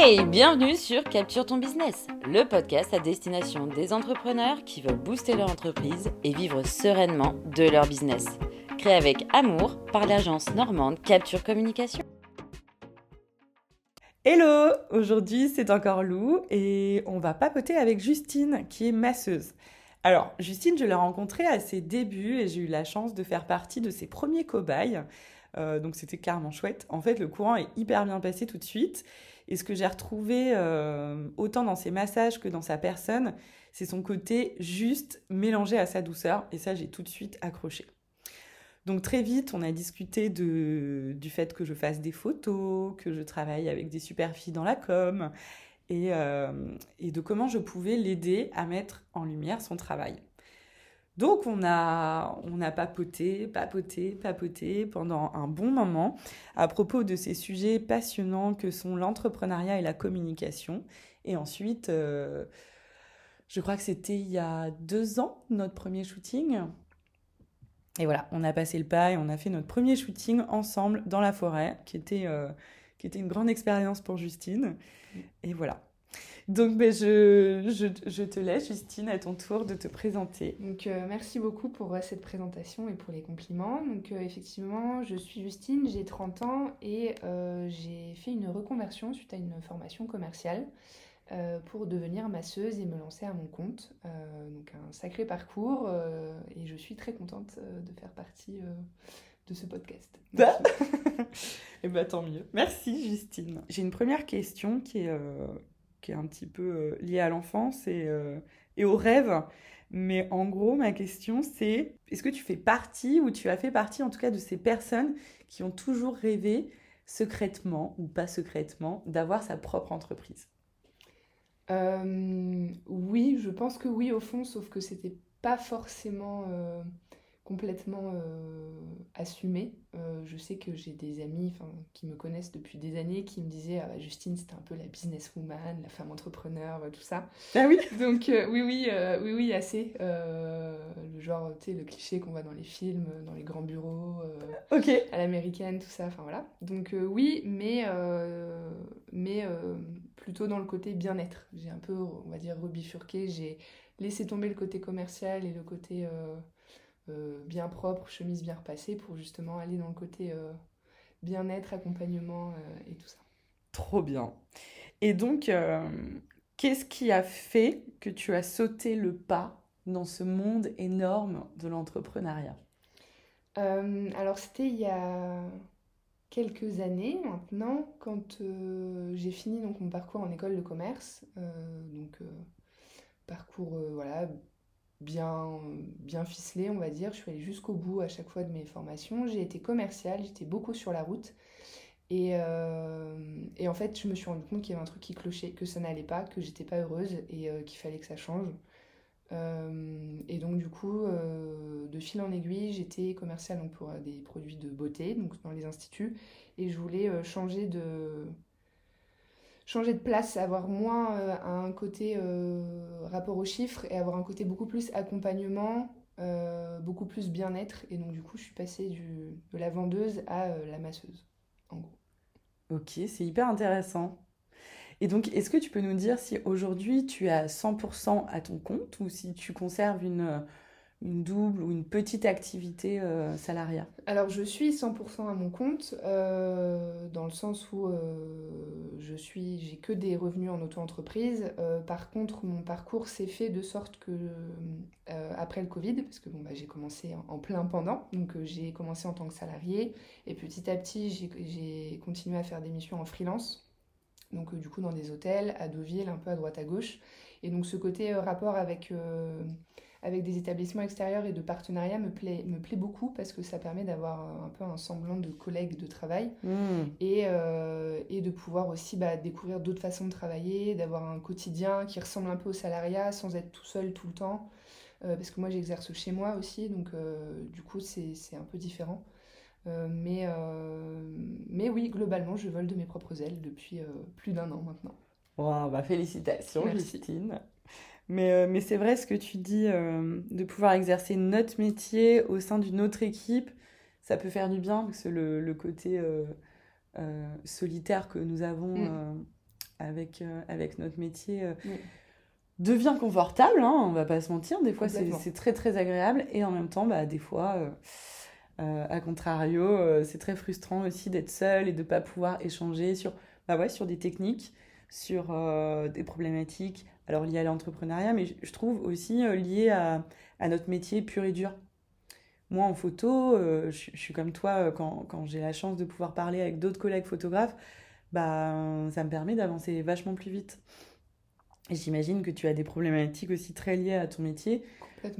Hey, bienvenue sur Capture ton business, le podcast à destination des entrepreneurs qui veulent booster leur entreprise et vivre sereinement de leur business. Créé avec amour par l'agence normande Capture Communication. Hello Aujourd'hui c'est encore Lou et on va papoter avec Justine qui est masseuse. Alors Justine je l'ai rencontrée à ses débuts et j'ai eu la chance de faire partie de ses premiers cobayes. Euh, donc c'était carrément chouette. En fait le courant est hyper bien passé tout de suite et ce que j'ai retrouvé euh, autant dans ses massages que dans sa personne, c'est son côté juste mélangé à sa douceur. Et ça, j'ai tout de suite accroché. Donc très vite, on a discuté du fait que je fasse des photos, que je travaille avec des super filles dans la com, et, euh, et de comment je pouvais l'aider à mettre en lumière son travail. Donc on a, on a papoté, papoté, papoté pendant un bon moment à propos de ces sujets passionnants que sont l'entrepreneuriat et la communication. Et ensuite, euh, je crois que c'était il y a deux ans notre premier shooting. Et voilà, on a passé le pas et on a fait notre premier shooting ensemble dans la forêt, qui était, euh, qui était une grande expérience pour Justine. Et voilà. Donc, ben, je, je, je, te laisse, Justine, à ton tour de te présenter. Donc, euh, merci beaucoup pour euh, cette présentation et pour les compliments. Donc, euh, effectivement, je suis Justine, j'ai 30 ans et j'ai fait une reconversion suite à une formation commerciale pour devenir masseuse et me lancer à mon compte. donc, un sacré parcours et je suis très contente de faire partie de ce podcast. et eh ben, tant mieux. Merci, Justine. J'ai une première question qui est qui est un petit peu euh, lié à l'enfance et, euh, et au rêve. Mais en gros, ma question, c'est est-ce que tu fais partie, ou tu as fait partie en tout cas de ces personnes qui ont toujours rêvé, secrètement ou pas secrètement, d'avoir sa propre entreprise? Euh, Oui, je pense que oui, au fond, sauf que c'était pas forcément assumé. Euh, je sais que j'ai des amis qui me connaissent depuis des années qui me disaient ah, bah, Justine, c'était un peu la businesswoman, la femme entrepreneur, tout ça. Ah oui Donc, euh, oui, oui, oui, oui, assez. le genre, tu sais, le cliché qu'on voit dans les films, dans les grands bureaux, ok à l'américaine, tout ça. Enfin, voilà. Donc, oui, mais, mais plutôt dans le côté bien-être. J'ai un peu, on va dire, rebifurqué. J'ai laissé tomber le côté commercial et le côté. Euh, bien propre, chemise bien repassée, pour justement aller dans le côté euh, bien-être, accompagnement euh, et tout ça. Trop bien. Et donc, qu'est-ce qui a fait que tu as sauté le pas dans ce monde énorme de l'entrepreneuriat? Alors, c'était il y a quelques années maintenant, quand j'ai fini donc, mon parcours en école de commerce. donc, parcours voilà, bien, bien ficelé, on va dire. Je suis allée jusqu'au bout à chaque fois de mes formations. J'ai été commerciale, j'étais beaucoup sur la route. Et, euh, et, en fait, je me suis rendu compte qu'il y avait un truc qui clochait, que ça n'allait pas, que j'étais pas heureuse et euh, qu'il fallait que ça change. Euh, et donc, du coup, de fil en aiguille, j'étais commerciale donc, pour des produits de beauté, donc dans les instituts. Et je voulais changer de, changer de place, avoir moins euh, un côté euh, rapport aux chiffres et avoir un côté beaucoup plus accompagnement, euh, beaucoup plus bien-être. Et donc, du coup, je suis passée de la vendeuse à la masseuse, en gros. Ok, c'est hyper intéressant. Et donc, est-ce que tu peux nous dire si aujourd'hui tu es à 100% à ton compte ou si tu conserves une une double ou une petite activité euh, salariale. Alors je suis 100% à mon compte euh, dans le sens où euh, je suis j'ai que des revenus en auto-entreprise. par contre mon parcours s'est fait de sorte que après le Covid parce que bon bah, j'ai commencé en, plein pendant. Donc j'ai commencé en tant que salarié et petit à petit j'ai continué à faire des missions en freelance. Donc du coup dans des hôtels à Deauville un peu à droite à gauche. Et donc ce côté rapport avec avec des établissements extérieurs et de partenariat me plaît, me plaît beaucoup parce que ça permet d'avoir un peu un semblant de collègue de travail mmh. et, euh, et, de pouvoir aussi bah, découvrir d'autres façons de travailler, d'avoir un quotidien qui ressemble un peu au salariat sans être tout seul tout le temps. Euh, parce que moi j'exerce chez moi aussi, donc euh, du coup c'est un peu différent. mais, mais oui, globalement, je vole de mes propres ailes depuis plus d'un an maintenant. Wow, bah félicitations Justine. Mais, euh, mais c'est vrai ce que tu dis, euh, de pouvoir exercer notre métier au sein d'une autre équipe, ça peut faire du bien, parce que le, le côté euh, solitaire que nous avons mm. avec, avec notre métier devient confortable, hein, on va pas se mentir. Des fois, c'est très très agréable et en même temps, bah, des fois, euh, euh, à contrario, euh, c'est très frustrant aussi d'être seul et de pas pouvoir échanger sur, bah ouais, sur des techniques, sur des problématiques, alors liées à l'entrepreneuriat, mais je trouve aussi liées à, à, notre métier pur et dur. Moi, en photo, je, suis comme toi, quand, quand j'ai la chance de pouvoir parler avec d'autres collègues photographes, bah, ça me permet d'avancer vachement plus vite. J'imagine que tu as des problématiques aussi très liées à ton métier,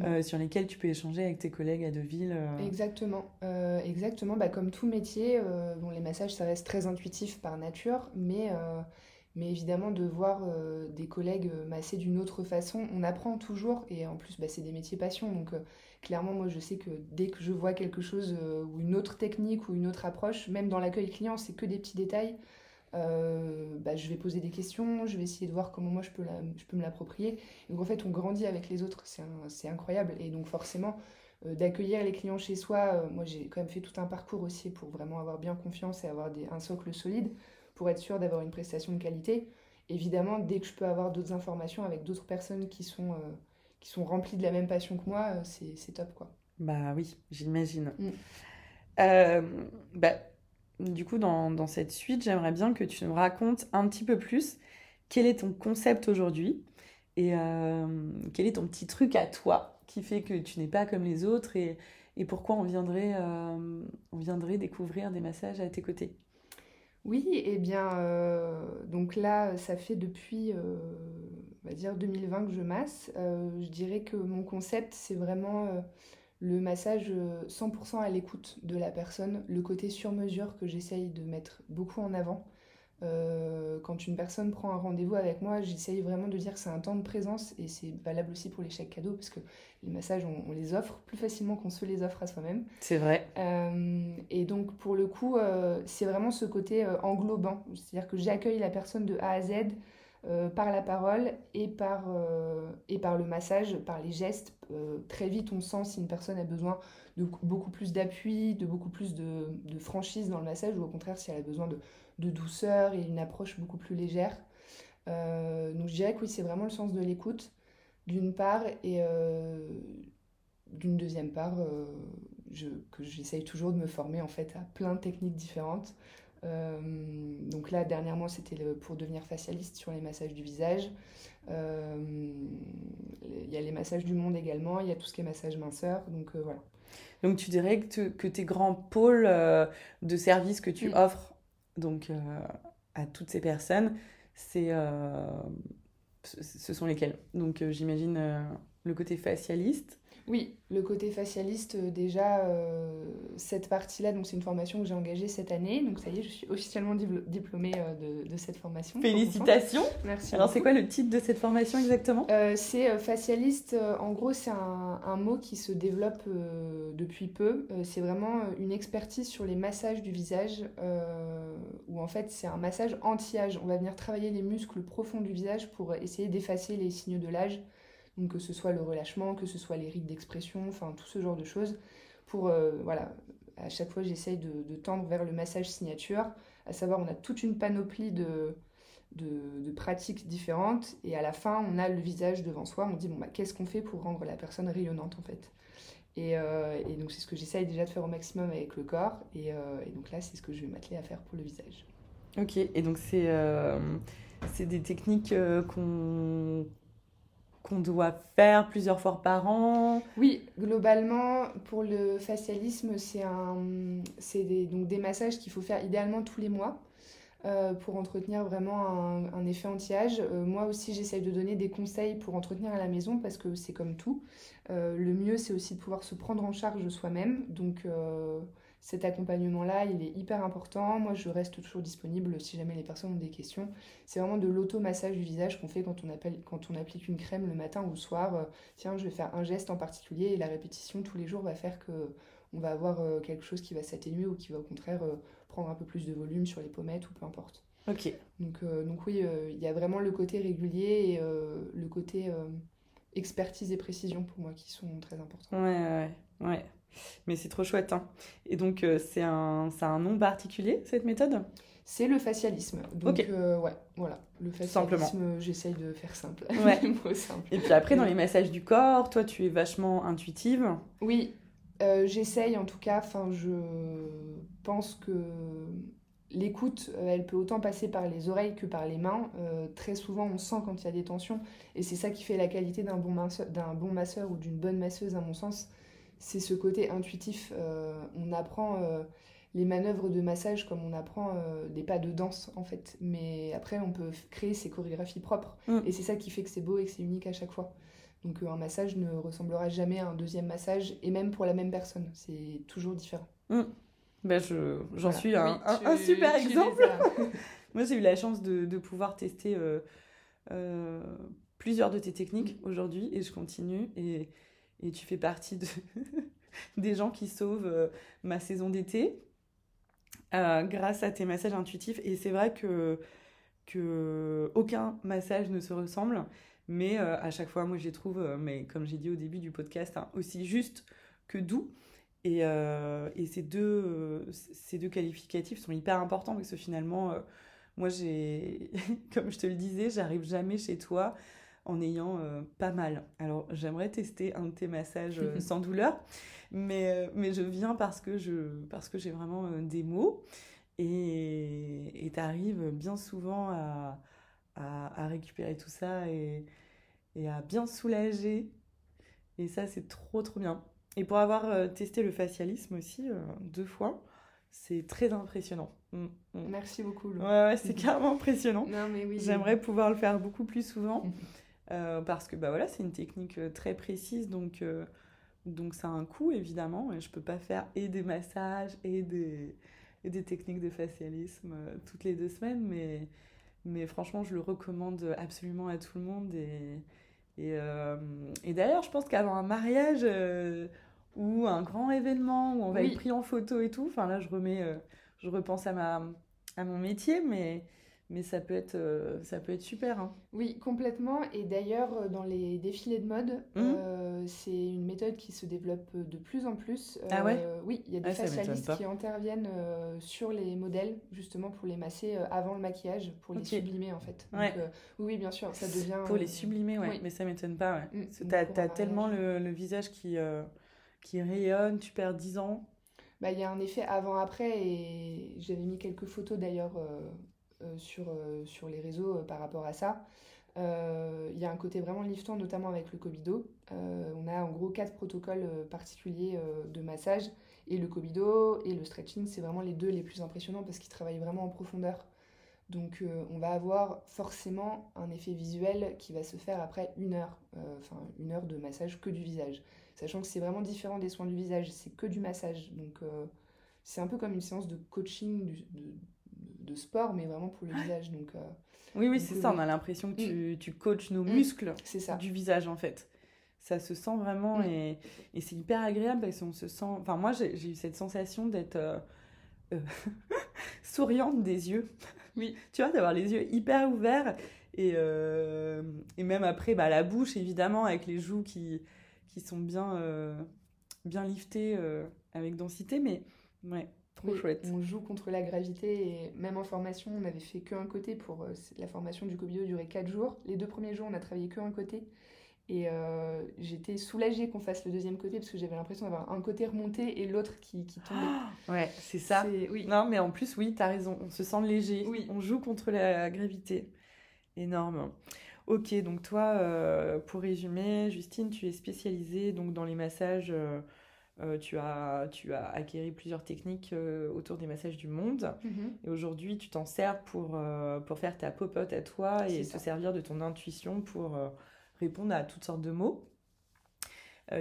euh, sur lesquelles tu peux échanger avec tes collègues à Deauville. Euh. Exactement, euh, exactement. Bah, comme tout métier, bon, les massages, ça reste très intuitif par nature, mais, mais évidemment, de voir des collègues masser d'une autre façon, on apprend toujours, et en plus, bah, c'est des métiers passion, donc clairement, moi, je sais que dès que je vois quelque chose, ou une autre technique, ou une autre approche, même dans l'accueil client, c'est que des petits détails. Euh, bah, je vais poser des questions, je vais essayer de voir comment moi je peux, me l'approprier. Donc en fait, on grandit avec les autres, c'est incroyable. Et donc forcément, euh, d'accueillir les clients chez soi, euh, moi j'ai quand même fait tout un parcours aussi pour vraiment avoir bien confiance et avoir un socle solide pour être sûr d'avoir une prestation de qualité. Évidemment, dès que je peux avoir d'autres informations avec d'autres personnes qui sont, qui sont remplies de la même passion que moi, c'est top quoi. Bah oui, j'imagine. Mm. bah, du coup, dans, cette suite, j'aimerais bien que tu nous racontes un petit peu plus quel est ton concept aujourd'hui et euh, quel est ton petit truc à toi qui fait que tu n'es pas comme les autres et, pourquoi on viendrait, euh, on viendrait découvrir des massages à tes côtés? Oui, et eh bien, euh, donc là, ça fait depuis, on va dire, 2020 que je masse. je dirais que mon concept, c'est vraiment le massage 100% euh, à l'écoute de la personne, le côté sur mesure que j'essaye de mettre beaucoup en avant. Euh, quand une personne prend un rendez-vous avec moi, j'essaye vraiment de dire que c'est un temps de présence et c'est valable aussi pour les chèques cadeaux parce que les massages, on, les offre plus facilement qu'on se les offre à soi-même. C'est vrai. Euh, et donc, pour le coup, c'est vraiment ce côté englobant. C'est-à-dire que j'accueille la personne de A à Z euh, par la parole et par, euh, et par le massage, par les gestes. Euh, très vite, on sent si une personne a besoin de beaucoup plus d'appui, de beaucoup plus de, franchise dans le massage, ou au contraire, si elle a besoin de, de douceur et une approche beaucoup plus légère. donc je dirais que oui, c'est vraiment le sens de l'écoute, d'une part, et d'une deuxième part, que j'essaye toujours de me former en fait à plein de techniques différentes. Euh, donc là, dernièrement, c'était pour devenir facialiste sur les massages du visage. Euh, il y a les massages du monde également, il y a tout ce qui est massage minceur. Donc euh, voilà. Donc tu dirais que, que tes grands pôles de services que tu mm. offres donc, à toutes ces personnes, c'est, ce sont lesquels? Donc j'imagine le côté facialiste, oui, le côté facialiste, euh, déjà, euh, cette partie-là, donc c'est une formation que j'ai engagée cette année. Donc ça y est, je suis officiellement diplômée euh, de, cette formation. Félicitations Merci. Alors c'est quoi le titre de cette formation exactement? C'est facialiste, en gros, c'est un, mot qui se développe depuis peu. c'est vraiment une expertise sur les massages du visage, où en fait c'est un massage anti-âge. On va venir travailler les muscles profonds du visage pour essayer d'effacer les signes de l'âge donc que ce soit le relâchement, que ce soit les rites d'expression, enfin tout ce genre de choses. Pour, euh, voilà, à chaque fois j'essaye de, tendre vers le massage signature, à savoir on a toute une panoplie de, de, pratiques différentes et à la fin on a le visage devant soi, on dit bon bah qu'est-ce qu'on fait pour rendre la personne rayonnante en fait? Et, euh, et donc c'est ce que j'essaye déjà de faire au maximum avec le corps et, euh, et donc là c'est ce que je vais m'atteler à faire pour le visage. Ok, et donc c'est c'est des techniques qu'on qu'on doit faire plusieurs fois par an Oui, globalement, pour le facialisme, c'est des, donc des massages qu'il faut faire idéalement tous les mois. Euh, pour entretenir vraiment un, effet anti-âge. Euh, moi aussi, j'essaye de donner des conseils pour entretenir à la maison parce que c'est comme tout. Euh, le mieux, c'est aussi de pouvoir se prendre en charge soi-même. Donc, cet accompagnement-là, il est hyper important. Moi, je reste toujours disponible si jamais les personnes ont des questions. C'est vraiment de l'automassage du visage qu'on fait quand on, appelle, quand on applique une crème le matin ou le soir. Euh, tiens, je vais faire un geste en particulier et la répétition tous les jours va faire que on va avoir euh, quelque chose qui va s'atténuer ou qui va au contraire euh, prendre un peu plus de volume sur les pommettes ou peu importe. Ok. Donc, donc oui, il y a vraiment le côté régulier et le côté expertise et précision pour moi qui sont très importants. Ouais, ouais, ouais. Mais c'est trop chouette. Hein. Et donc, c'est un, un nom particulier, cette méthode? C'est le facialisme. Donc, ouais, voilà. Le facialisme, j'essaye de faire simple. Ouais. Et puis après, dans les massages du corps, toi, tu es vachement intuitive. Oui, j'essaye en tout cas. Enfin, je pense que l'écoute, euh, elle peut autant passer par les oreilles que par les mains. Euh, très souvent, on sent quand il y a des tensions, et c'est ça qui fait la qualité d'un bon, masseur, bon masseur ou d'une bonne masseuse, à mon sens. C'est ce côté intuitif. Euh, on apprend les manœuvres de massage comme on apprend des pas de danse, en fait. Mais après, on peut créer ses chorégraphies propres, mm. et c'est ça qui fait que c'est beau et que c'est unique à chaque fois. Donc un massage ne ressemblera jamais à un deuxième massage, et même pour la même personne, c'est toujours différent. Mm. Ben j'en suis un, un, super exemple. Moi, j'ai eu la chance de, de pouvoir tester euh, euh, plusieurs de tes techniques mm. aujourd'hui et je continue. Et, et, tu fais partie de des gens qui sauvent euh, ma saison d'été grâce à tes massages intuitifs. Et c'est vrai que, que aucun massage ne se ressemble. Mais à chaque fois, moi, je les trouve, mais comme j'ai dit au début du podcast, hein, aussi juste que doux. Et, euh, et ces, deux, euh, ces deux qualificatifs sont hyper importants parce que finalement, euh, moi, j'ai, comme je te le disais, j'arrive jamais chez toi en ayant pas mal. Alors, j'aimerais tester un de tes massages sans douleur, mais, mais je viens parce que, je, parce que j'ai vraiment des mots et tu arrives bien souvent à, à, à, récupérer tout ça et, et à bien soulager. Et ça, c'est trop, trop bien. Et pour avoir euh, testé le facialisme aussi euh, deux fois, c'est très impressionnant. Mm, mm. Merci beaucoup. Ouais, ouais c'est carrément impressionnant. Non, mais oui, J'aimerais pouvoir le faire beaucoup plus souvent euh, parce que bah voilà, c'est une technique très précise, donc donc ça a un coût évidemment. Et je peux pas faire et des massages et des et des techniques de facialisme toutes les deux semaines, mais mais franchement, je le recommande absolument à tout le monde et et, et d'ailleurs, je pense qu'avant un mariage, ou un grand événement où on va être pris en photo et tout. Enfin là, je remets, euh, je repense à ma, à mon métier, mais mais ça peut être, euh, ça peut être super. Hein. Oui, complètement. Et d'ailleurs, euh, dans les défilés de mode, mmh. c'est une méthode qui se développe de plus en plus. ah ouais Oui, il y a des ah, facialistes qui interviennent sur les modèles, justement pour les masser avant le maquillage, pour les sublimer en fait. Donc, oui, bien sûr, ça devient... Pour les sublimer, ouais. Mais ça m'étonne pas, ouais. Mmh, T'as as tellement le, le, visage qui qui rayonne, tu perds 10 ans bah, Il y a un effet avant-après et j'avais mis quelques photos d'ailleurs euh, euh, sur, euh, sur les réseaux par rapport à ça. Il y a un côté vraiment liftant, notamment avec le Cobido. on a en gros quatre protocoles particuliers de massage. Et le Cobido et le stretching, c'est vraiment les deux les plus impressionnants parce qu'ils travaillent vraiment en profondeur. Donc on va avoir forcément un effet visuel qui va se faire après une heure, enfin une heure de massage que du visage sachant que c'est vraiment différent des soins du visage, c'est que du massage. Donc euh, c'est un peu comme une séance de coaching sport, mais vraiment pour le visage. Donc, euh, oui, oui, c'est ça, on a l'impression que tu, mm. tu coaches nos mm. muscles ça. du visage en fait. Ça se sent vraiment mm. et, et c'est hyper agréable parce qu'on se sent. Enfin, moi j'ai eu cette sensation d'être euh, souriante des yeux. Oui. tu vois, d'avoir les yeux hyper ouverts et, et même après bah, la bouche évidemment avec les joues qui, qui sont bien, euh, bien liftés euh, avec densité, mais ouais, trop chouette. On joue contre la gravité et même en formation, on n'avait fait qu'un côté pour euh, la formation du Kobido durait 4 jours. Les deux premiers jours, on a travaillé qu'un côté. Et j'étais soulagée qu'on fasse le deuxième côté parce que j'avais l'impression d'avoir un côté remonté et l'autre qui, qui tombait. ouais, c'est ça. Oui. Non, mais en plus, oui, tu as raison. On se sent léger. Oui. On joue contre la gravité. Énorme. Ok, donc toi, euh, pour résumer, Justine, tu es spécialisée donc dans les massages. Euh, euh, tu, as, tu as acquéri plusieurs techniques autour des massages du monde. Mhm. Et aujourd'hui, tu t'en sers pour, pour faire ta popote à toi et te servir de ton intuition pour répondre à toutes sortes de mots.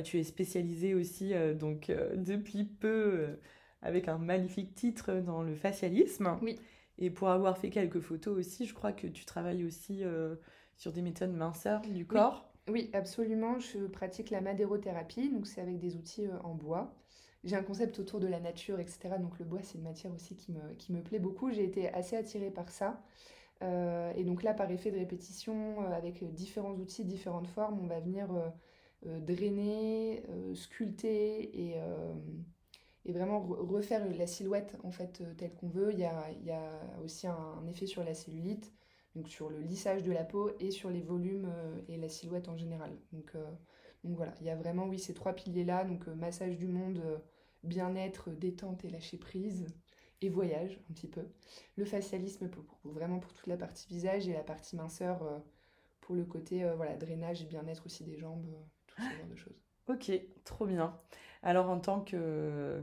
tu es spécialisée aussi, donc depuis peu, avec un magnifique titre dans le facialisme. Oui. Et pour avoir fait quelques photos aussi, je crois que tu travailles aussi sur des méthodes minceurs du corps oui. absolument. Je pratique la madérothérapie, donc c'est avec des outils euh, en bois. J'ai un concept autour de la nature, etc. Donc le bois, c'est une matière aussi qui me, plaît beaucoup. J'ai été assez attirée par ça. Euh, et donc là, par effet de répétition, euh, avec différents outils, différentes formes, on va venir drainer, sculpter et, vraiment refaire la silhouette en fait telle qu'on veut. Il y a aussi un, effet sur la cellulite, donc sur le lissage de la peau et sur les volumes et la silhouette en général. Donc, donc voilà, il y a vraiment oui ces trois piliers là, donc massage du monde, bien-être, détente et lâcher prise et voyage un petit peu. Le facialisme pour, vraiment pour toute la partie visage et la partie minceur euh, pour le côté euh, voilà, drainage et bien-être aussi des jambes, euh, tout ce genre de choses. Ok, trop bien. Alors en tant que,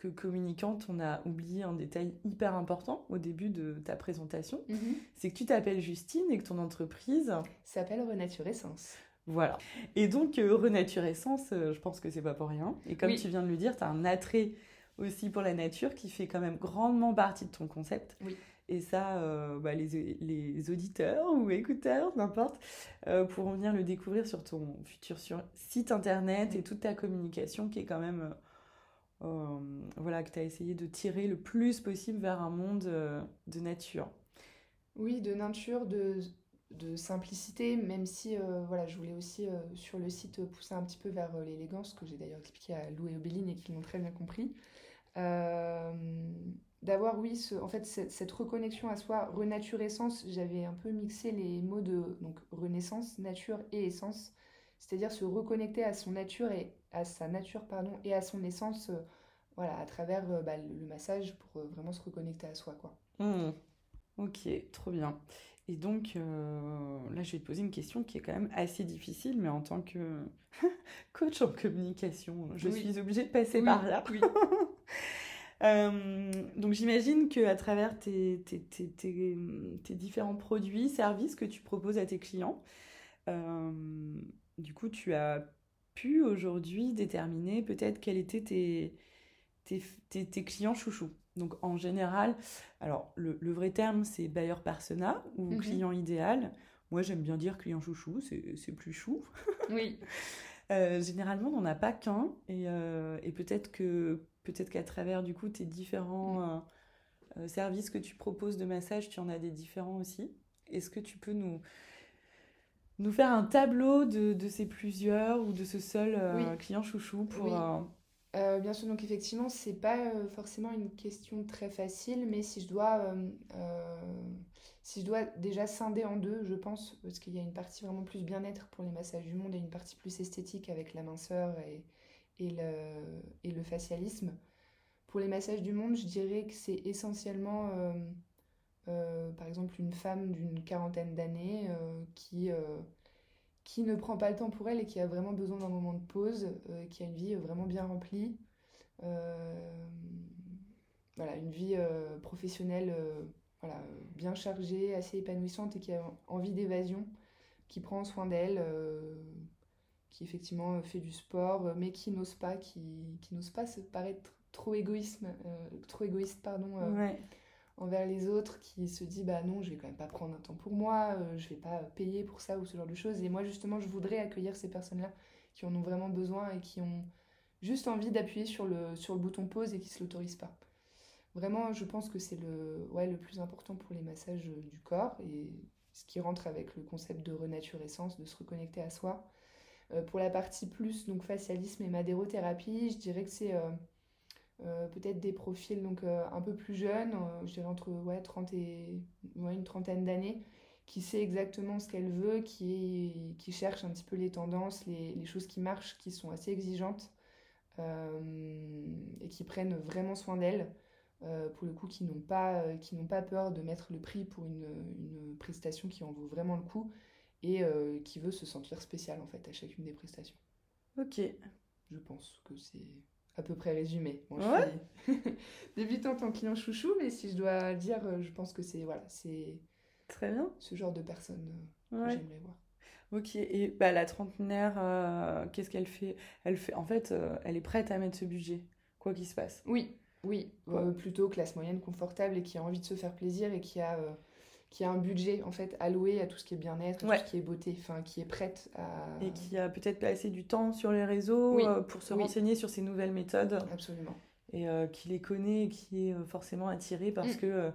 que communicante, on a oublié un détail hyper important au début de ta présentation. Mhm. C'est que tu t'appelles Justine et que ton entreprise s'appelle Renature Essence. Voilà. Et donc, Renature Essence, je pense que c'est pas pour rien. Et comme tu viens de le dire, tu as un attrait aussi pour la nature qui fait quand même grandement partie de ton concept. Oui. Et ça, euh, bah, les, les, auditeurs ou écouteurs, n'importe, euh, pourront venir le découvrir sur ton futur sur site internet et toute ta communication qui est quand même, euh, voilà, que tu as essayé de tirer le plus possible vers un monde de nature. Oui, de nature, de, de simplicité, même si voilà, je voulais aussi sur le site pousser un petit peu vers l'élégance, que j'ai d'ailleurs expliqué à Lou et Obéline et qu'ils l'ont très bien compris. Euh, d'avoir, oui, en fait, cette, reconnexion à soi, renature essence, j'avais un peu mixé les mots de donc, renaissance, nature et essence, c'est-à-dire se reconnecter à son nature et à sa nature, pardon, et à son essence, euh, voilà, à travers euh, bah, le, massage pour vraiment se reconnecter à soi, quoi. Mmh. Ok, trop bien. Et donc, là, je vais te poser une question qui est quand même assez difficile, mais en tant que coach en communication, je suis obligée de passer par là. Oui. Euh, donc j'imagine qu'à travers tes, tes, tes, tes, différents produits, services que tu proposes à tes clients, euh, du coup tu as pu aujourd'hui déterminer peut-être quels étaient tes, clients chouchous. Donc en général, alors le, vrai terme c'est buyer persona ou mhm. client idéal. Moi j'aime bien dire client chouchou, c'est plus chou. Oui. Euh, généralement, on n'en a pas qu'un, et, et peut-être que peut-être qu'à travers du coup tes différents euh, euh, services que tu proposes de massage, tu en as des différents aussi. Est-ce que tu peux nous, nous faire un tableau de, de ces plusieurs ou de ce seul euh, client chouchou pour... bien sûr, donc effectivement, c'est pas forcément une question très facile, mais si je dois, si je dois déjà scinder en deux, je pense, parce qu'il y a une partie vraiment plus bien-être pour les massages du monde et une partie plus esthétique avec la minceur et, et le, et le facialisme. Pour les massages du monde, je dirais que c'est essentiellement, euh, euh, par exemple, une femme d'une quarantaine d'années euh, qui, qui ne prend pas le temps pour elle et qui a vraiment besoin d'un moment de pause, qui a une vie vraiment bien remplie. une vie professionnelle bien chargée, assez épanouissante et qui a envie d'évasion, qui prend soin d'elle qui effectivement euh, fait du sport, euh, mais qui n'ose pas, qui, se paraître trop euh, égoïste envers les autres, qui se dit bah non, je vais quand même pas prendre un temps pour moi, je vais pas payer pour ça ou ce genre de choses. Et moi justement, je voudrais accueillir ces personnes-là qui en ont vraiment besoin et qui ont juste envie d'appuyer sur le, sur le bouton pause et qui se l'autorisent pas. Vraiment, je pense que c'est le, ouais, le plus important pour les massages du corps et ce qui rentre avec le concept de renaturescence, de se reconnecter à soi. Euh, pour la partie plus, donc facialisme et madérothérapie, je dirais que c'est euh, euh, peut-être des profils donc, un peu plus jeunes, je dirais entre ouais, 30 et ouais, une trentaine d'années, qui sait exactement ce qu'elle veut, qui, qui cherche un petit peu les tendances, les, les choses qui marchent, qui sont assez exigeantes et qui prennent vraiment soin d'elle. pour le coup, qui n'ont pas, qui n'ont pas peur de mettre le prix pour une, une, prestation qui en vaut vraiment le coup et euh, qui veut se sentir spécial en fait à chacune des prestations. Ok. Je pense que c'est à peu près résumé. Moi, je suis débutante en client chouchou, mais si je dois dire, euh, je pense que c'est voilà, c'est très bien ce genre de personne euh, que j'aimerais voir. Ok, et bah, la trentenaire, qu'est-ce qu'elle fait? Elle fait, en fait, elle est prête à mettre ce budget, quoi qu'il se passe. Oui, oui, plutôt classe moyenne confortable et qui a envie de se faire plaisir et qui a qui a un budget en fait alloué à tout ce qui est bien-être, tout ce qui est beauté, enfin qui est prête à et qui a peut-être passé du temps sur les réseaux euh, pour se renseigner sur ces nouvelles méthodes. Absolument. Et euh, qui les connaît et qui est euh, forcément attiré parce mm. que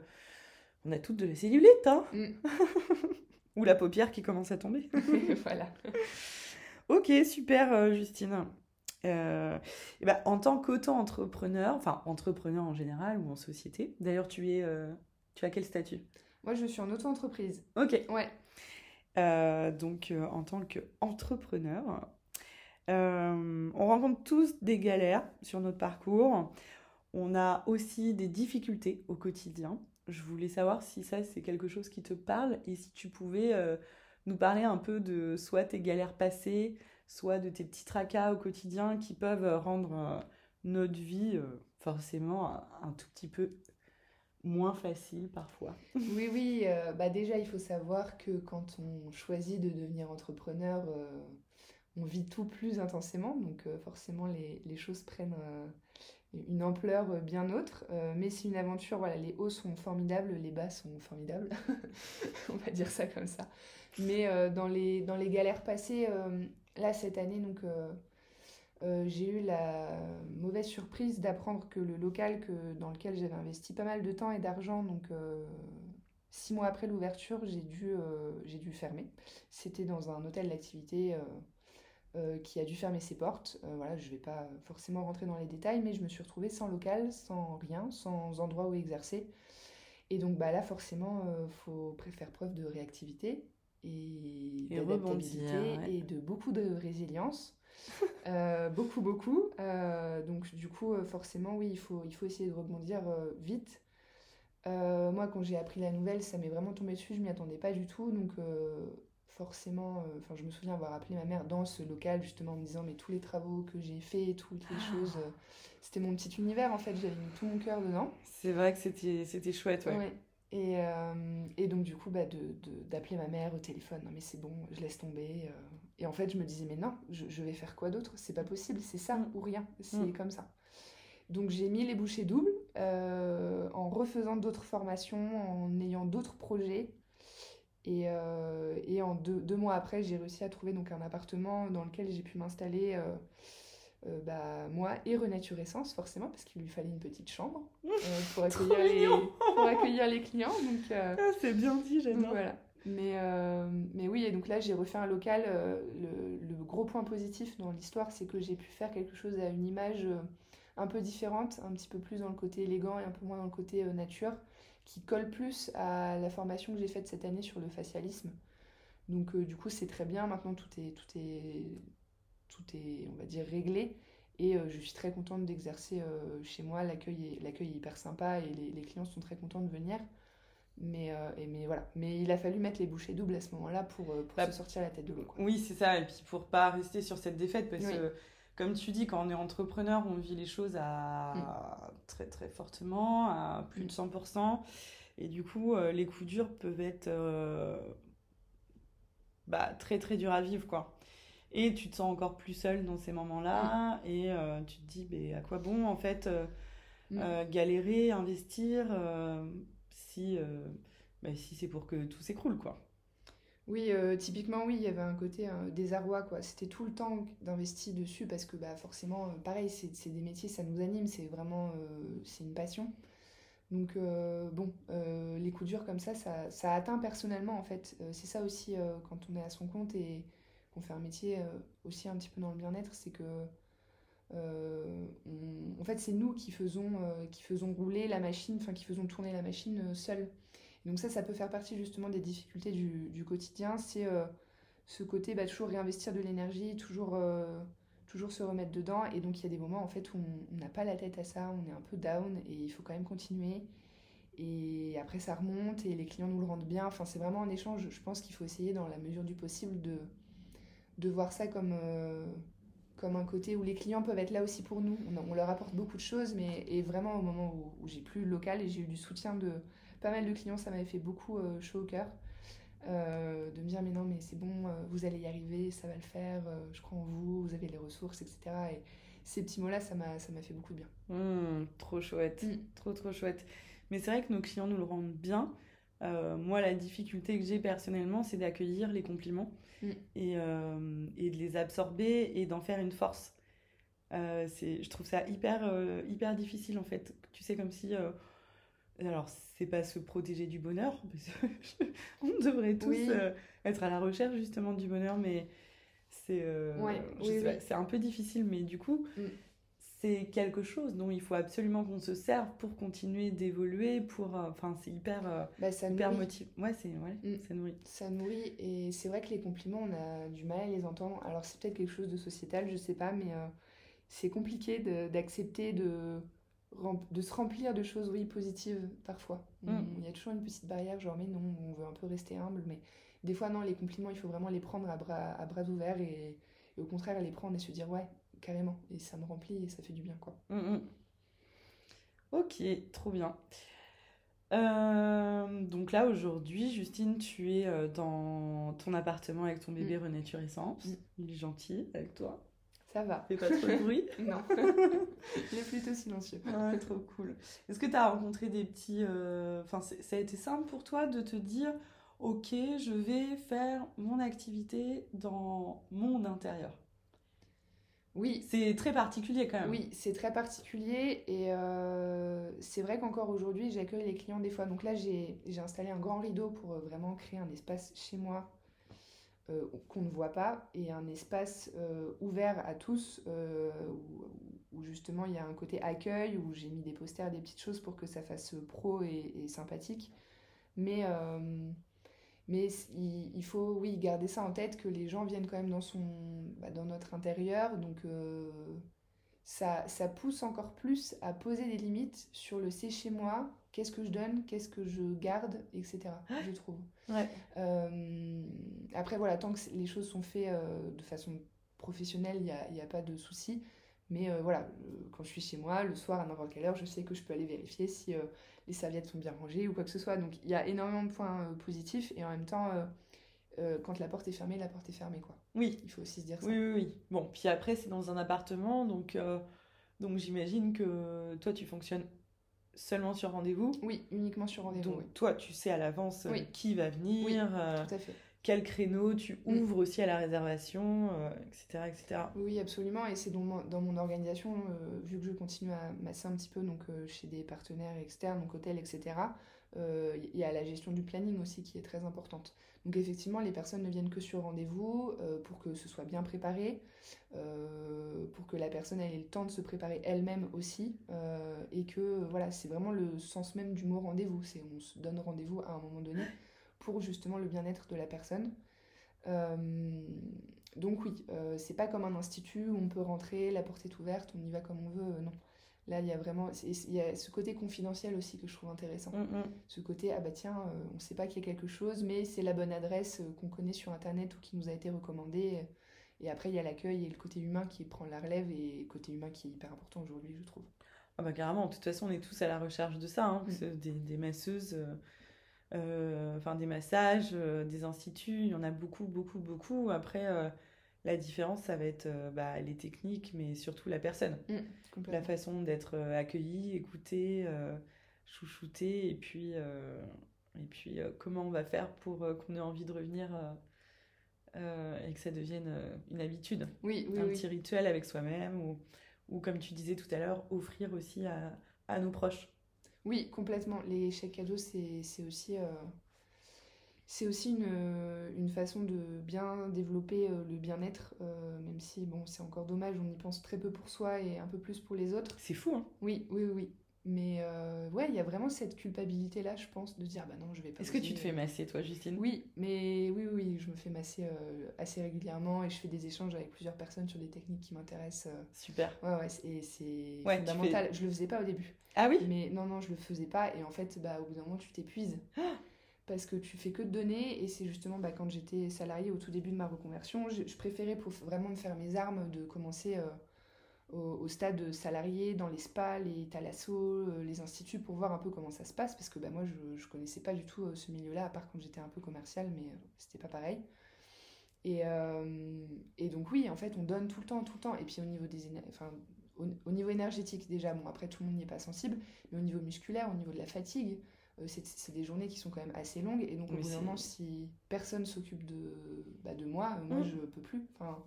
on a toutes de la cellulite, hein mm. Ou la paupière qui commence à tomber. voilà. Ok, super, Justine. et ben, en tant qu'auto-entrepreneur, enfin entrepreneur en général ou en société, d'ailleurs tu es, tu as quel statut? Moi je suis en auto-entreprise. Ok. Ouais. donc en tant qu'entrepreneur, on rencontre tous des galères sur notre parcours. On a aussi des difficultés au quotidien. Je voulais savoir si ça, c'est quelque chose qui te parle et si tu pouvais euh, nous parler un peu de soit tes galères passées, soit de tes petits tracas au quotidien qui peuvent rendre euh, notre vie euh, forcément un, tout petit peu moins facile parfois. Oui, oui. bah déjà, il faut savoir que quand on choisit de devenir entrepreneur, on vit tout plus intensément. Donc forcément, les, les choses prennent une ampleur euh, bien autre. Euh, mais c'est une aventure, voilà, les hauts sont formidables, les bas sont formidables. On va dire ça comme ça. Mais euh, dans, les, dans les galères passées, là, cette année, donc, j'ai eu la mauvaise surprise d'apprendre que le local que, dans lequel j'avais investi pas mal de temps et d'argent, donc six mois après l'ouverture, j'ai dû, j'ai dû fermer. C'était dans un hôtel d'activité euh, qui a dû fermer ses portes. Euh, voilà, je ne vais pas forcément rentrer dans les détails, mais je me suis retrouvée sans local, sans rien, sans endroit où exercer. Et donc bah, là, forcément, il euh, faut faire preuve de réactivité et, d'adaptabilité et de beaucoup de résilience. beaucoup, beaucoup. donc du coup, forcément, oui, il faut, il faut essayer de rebondir vite. moi, quand j'ai appris la nouvelle, ça m'est vraiment tombé dessus, je m'y attendais pas du tout. Donc forcément, euh, enfin je me souviens avoir appelé ma mère dans ce local justement en me disant mais tous les travaux que j'ai faits, toutes les ah. choses, euh, c'était mon petit univers en fait, j'avais mis tout mon cœur dedans. C'est vrai que c'était, c'était chouette, ouais. Et, euh, et, donc du coup bah, de, d'appeler ma mère au téléphone, non mais c'est bon, je laisse tomber. Et en fait je me disais mais non, je, je vais faire quoi d'autre? C'est pas possible, c'est ça ou rien, c'est mm. comme ça. Donc j'ai mis les bouchées doubles en refaisant d'autres formations, en ayant d'autres projets. Et, euh, et en deux, deux, mois après, j'ai réussi à trouver donc un appartement dans lequel j'ai pu m'installer, euh, euh, bah, moi et Renaturescence, forcément, parce qu'il lui fallait une petite chambre pour, accueillir les, pour accueillir les clients. Donc, ah, c'est bien dit, j'adore. Voilà. Mais, mais oui, et donc là, j'ai refait un local. Le, le, gros point positif dans l'histoire, c'est que j'ai pu faire quelque chose à une image un peu différente, un petit peu plus dans le côté élégant et un peu moins dans le côté nature qui colle plus à la formation que j'ai faite cette année sur le facialisme. Donc euh, du coup c'est très bien, maintenant tout est, tout est, tout est on va dire réglé et euh, je suis très contente d'exercer euh, chez moi, l'accueil est, est hyper sympa et les, clients sont très contents de venir. Mais, et, mais voilà, mais il a fallu mettre les bouchées doubles à ce moment-là pour, pour bah, se sortir la tête de l'eau. Oui c'est ça, et puis pour pas rester sur cette défaite parce que comme tu dis, quand on est entrepreneur, on vit les choses à mm. très très fortement, à plus de 100%. Et du coup, euh, les coups durs peuvent être euh, bah, très très durs à vivre, quoi. Et tu te sens encore plus seul dans ces moments-là. Mm. Et euh, tu te dis, mais à quoi bon, en fait, mm. galérer, investir, si, bah, si c'est pour que tout s'écroule, quoi. Oui, euh, typiquement, oui, il y avait un côté euh, désarroi, quoi. C'était tout le temps d'investir dessus parce que, bah, forcément, euh, pareil, c'est des métiers, ça nous anime, c'est vraiment, c'est une passion. Donc, bon, les coups durs comme ça, ça, ça atteint personnellement, en fait. c'est ça aussi, quand on est à son compte et qu'on fait un métier aussi un petit peu dans le bien-être, c'est que, en fait, c'est nous qui faisons, qui faisons rouler la machine, enfin, qui faisons tourner la machine seule. Donc ça, ça peut faire partie justement des difficultés du, quotidien. C'est euh, ce côté bah, toujours réinvestir de l'énergie, toujours, euh, toujours se remettre dedans. Et donc il y a des moments en fait où on n'a pas la tête à ça, on est un peu down et il faut quand même continuer. Et après ça remonte et les clients nous le rendent bien. Enfin c'est vraiment un échange. Je pense qu'il faut essayer dans la mesure du possible de, de voir ça comme... Comme un côté où les clients peuvent être là aussi pour nous. On, leur apporte beaucoup de choses, mais et vraiment au moment où, où j'ai plus le local et j'ai eu du soutien de, pas mal de clients, ça m'avait fait beaucoup euh, chaud au cœur. Euh, de me dire mais non mais c'est bon, euh, vous allez y arriver, ça va le faire, je crois en vous, vous avez les ressources, etc. Et ces petits mots-là, ça m'a, ça m'a fait beaucoup de bien. Mmh, trop chouette, mmh. trop trop chouette. Mais c'est vrai que nos clients nous le rendent bien. moi, la difficulté que j'ai personnellement, c'est d'accueillir les compliments mmh. et, et, de les absorber et d'en faire une force. c'est, je trouve ça hyper, hyper difficile en fait. Tu sais, comme si alors, c'est pas se protéger du bonheur, parce on devrait tous euh, être à la recherche justement du bonheur, mais C'est euh, Ouais, oui, oui. un peu difficile, mais du coup, Mm. C'est quelque chose dont il faut absolument qu'on se serve pour continuer d'évoluer. Pour, euh, enfin, c'est hyper, euh, Bah, ça hyper. Ouais, c'est ouais, Mm. ça nourrit. Ça nourrit et c'est vrai que les compliments, on a du mal à les entendre. Alors c'est peut-être quelque chose de sociétal, je sais pas, mais euh, c'est compliqué d'accepter de, de se remplir de choses, oui, positives parfois. Mm. Il y a toujours une petite barrière, genre mais non, on veut un peu rester humble, mais des fois non, les compliments, il faut vraiment les prendre à bras, à bras ouverts et, et au contraire les prendre et se dire ouais, carrément, et ça me remplit et ça fait du bien, quoi. Mm, mm. Ok, trop bien. Euh, donc là, aujourd'hui, Justine, tu es euh, dans ton appartement avec ton bébé Renature Essence. Mm. Il est gentil avec toi. Ça va. Fais pas trop de bruit. Non, il est plutôt silencieux. Ouais, trop cool. Est-ce que tu as rencontré des petits... euh, Enfin, ça a été simple pour toi de te dire, ok, je vais faire mon activité dans mon intérieur? Oui, C'est très particulier quand même. Oui, c'est très particulier et euh, c'est vrai qu'encore aujourd'hui, j'accueille les clients des fois. Donc là, j'ai installé un grand rideau pour euh, vraiment créer un espace chez moi euh, qu'on ne voit pas et un espace euh, ouvert à tous où, où justement il y a un côté accueil, où j'ai mis des posters, des petites choses pour que ça fasse pro et, et sympathique. Mais, mais il, faut, oui, garder ça en tête, que les gens viennent quand même dans, son, bah, dans notre intérieur. Donc euh, ça, ça pousse encore plus à poser des limites sur le c'est chez moi, qu'est-ce que je donne, qu'est-ce que je garde, etc. Je trouve. Ouais. Euh, après, voilà, tant que les choses sont faites euh, de façon professionnelle, il n'y a, y a pas de souci. Mais euh, voilà, euh, quand je suis chez moi, le soir, à n'importe quelle heure, je sais que je peux aller vérifier si euh, les serviettes sont bien rangées ou quoi que ce soit. Donc il y a énormément de points euh, positifs et en même temps, euh, euh, quand la porte est fermée, la porte est fermée, quoi. Oui, Il faut aussi se dire ça. Oui, oui, oui. Bon, puis après, c'est dans un appartement, donc, donc j'imagine que toi, tu fonctionnes seulement sur rendez-vous. Oui, uniquement sur rendez-vous, Donc, oui. toi, tu sais à l'avance Oui. qui va venir, Oui, Tout à fait. Quel créneau tu Mm. ouvres aussi à la réservation, euh, etc., etc. Oui, absolument. Et c'est dans mon, dans mon organisation, euh, vu que je continue à masser un petit peu donc, euh, chez des partenaires externes, donc hôtels, etc., il y a la gestion du planning aussi qui est très importante. Donc effectivement, les personnes ne viennent que sur rendez-vous pour que ce soit bien préparé, pour que la personne ait le temps de se préparer elle-même aussi, et que voilà, c'est vraiment le sens même du mot rendez-vous. C'est on se donne rendez-vous à un moment donné pour justement le bien-être de la personne. Euh, donc oui, euh, c'est pas comme un institut où on peut rentrer, la porte est ouverte, on y va comme on veut, euh, non. Là, il y a vraiment il y a ce côté confidentiel aussi que je trouve intéressant. Mm, mm. Ce côté, ah bah tiens, euh, on sait pas qu'il y a quelque chose, mais c'est la bonne adresse euh, qu'on connaît sur Internet ou qui nous a été recommandée. Et après, il y a l'accueil et le côté humain qui prend la relève et le côté humain qui est hyper important aujourd'hui, je trouve. Ah bah carrément, de toute façon, on est tous à la recherche de ça, hein, Mm. des, des masseuses, euh, enfin des massages, euh, des instituts, il y en a beaucoup, beaucoup, beaucoup. Après, euh, la différence, ça va être euh, bah, les techniques, mais surtout la personne. la Complètement. façon d'être euh, accueilli, écouté, euh, chouchouté, et puis, euh, et puis euh, comment on va faire pour euh, qu'on ait envie de revenir euh, euh, et que ça devienne euh, une habitude, Oui, oui, un oui. petit rituel avec soi-même, ou, ou comme tu disais tout à l'heure, offrir aussi à, à nos proches. Oui, complètement. Les chèques cadeaux, c'est aussi, euh, c'est aussi une, euh, une façon de bien développer euh, le bien-être, euh, même si, bon, c'est encore dommage, on y pense très peu pour soi et un peu plus pour les autres. C'est fou, hein Oui, oui, oui. Mais euh, ouais, il y a vraiment cette culpabilité-là, je pense, de dire, bah non, je vais pas Est-ce que tu te fais euh, masser, toi, Justine? Oui, mais oui, oui, je me fais masser euh, assez régulièrement et je fais des échanges avec plusieurs personnes sur des techniques qui m'intéressent. euh. Super. Ouais, ouais, et c'est Ouais, fondamental. Je le faisais pas au début. Ah oui? Mais non, non, je le faisais pas. Et en fait, bah, au bout d'un moment, tu t'épuises. Parce que tu fais que de donner. Et c'est justement bah, quand j'étais salariée au tout début de ma reconversion, je, je préférais pour vraiment me faire mes armes de commencer au, au stade salarié, dans les spas, les thalassos, euh, les instituts, pour voir un peu comment ça se passe. Parce que bah, moi, je, je connaissais pas du tout euh, ce milieu-là, à part quand j'étais un peu commerciale, mais euh, c'était pas pareil. Et, euh, et donc oui, en fait, on donne tout le temps, tout le temps. Et puis au niveau des enfin, au, au niveau énergétique déjà, bon après tout le monde n'y est pas sensible, mais au niveau musculaire, au niveau de la fatigue, euh, c'est des journées qui sont quand même assez longues. Et donc au bout d'un moment, si personne s'occupe de, bah, de moi, moi Mm. je peux plus. Enfin,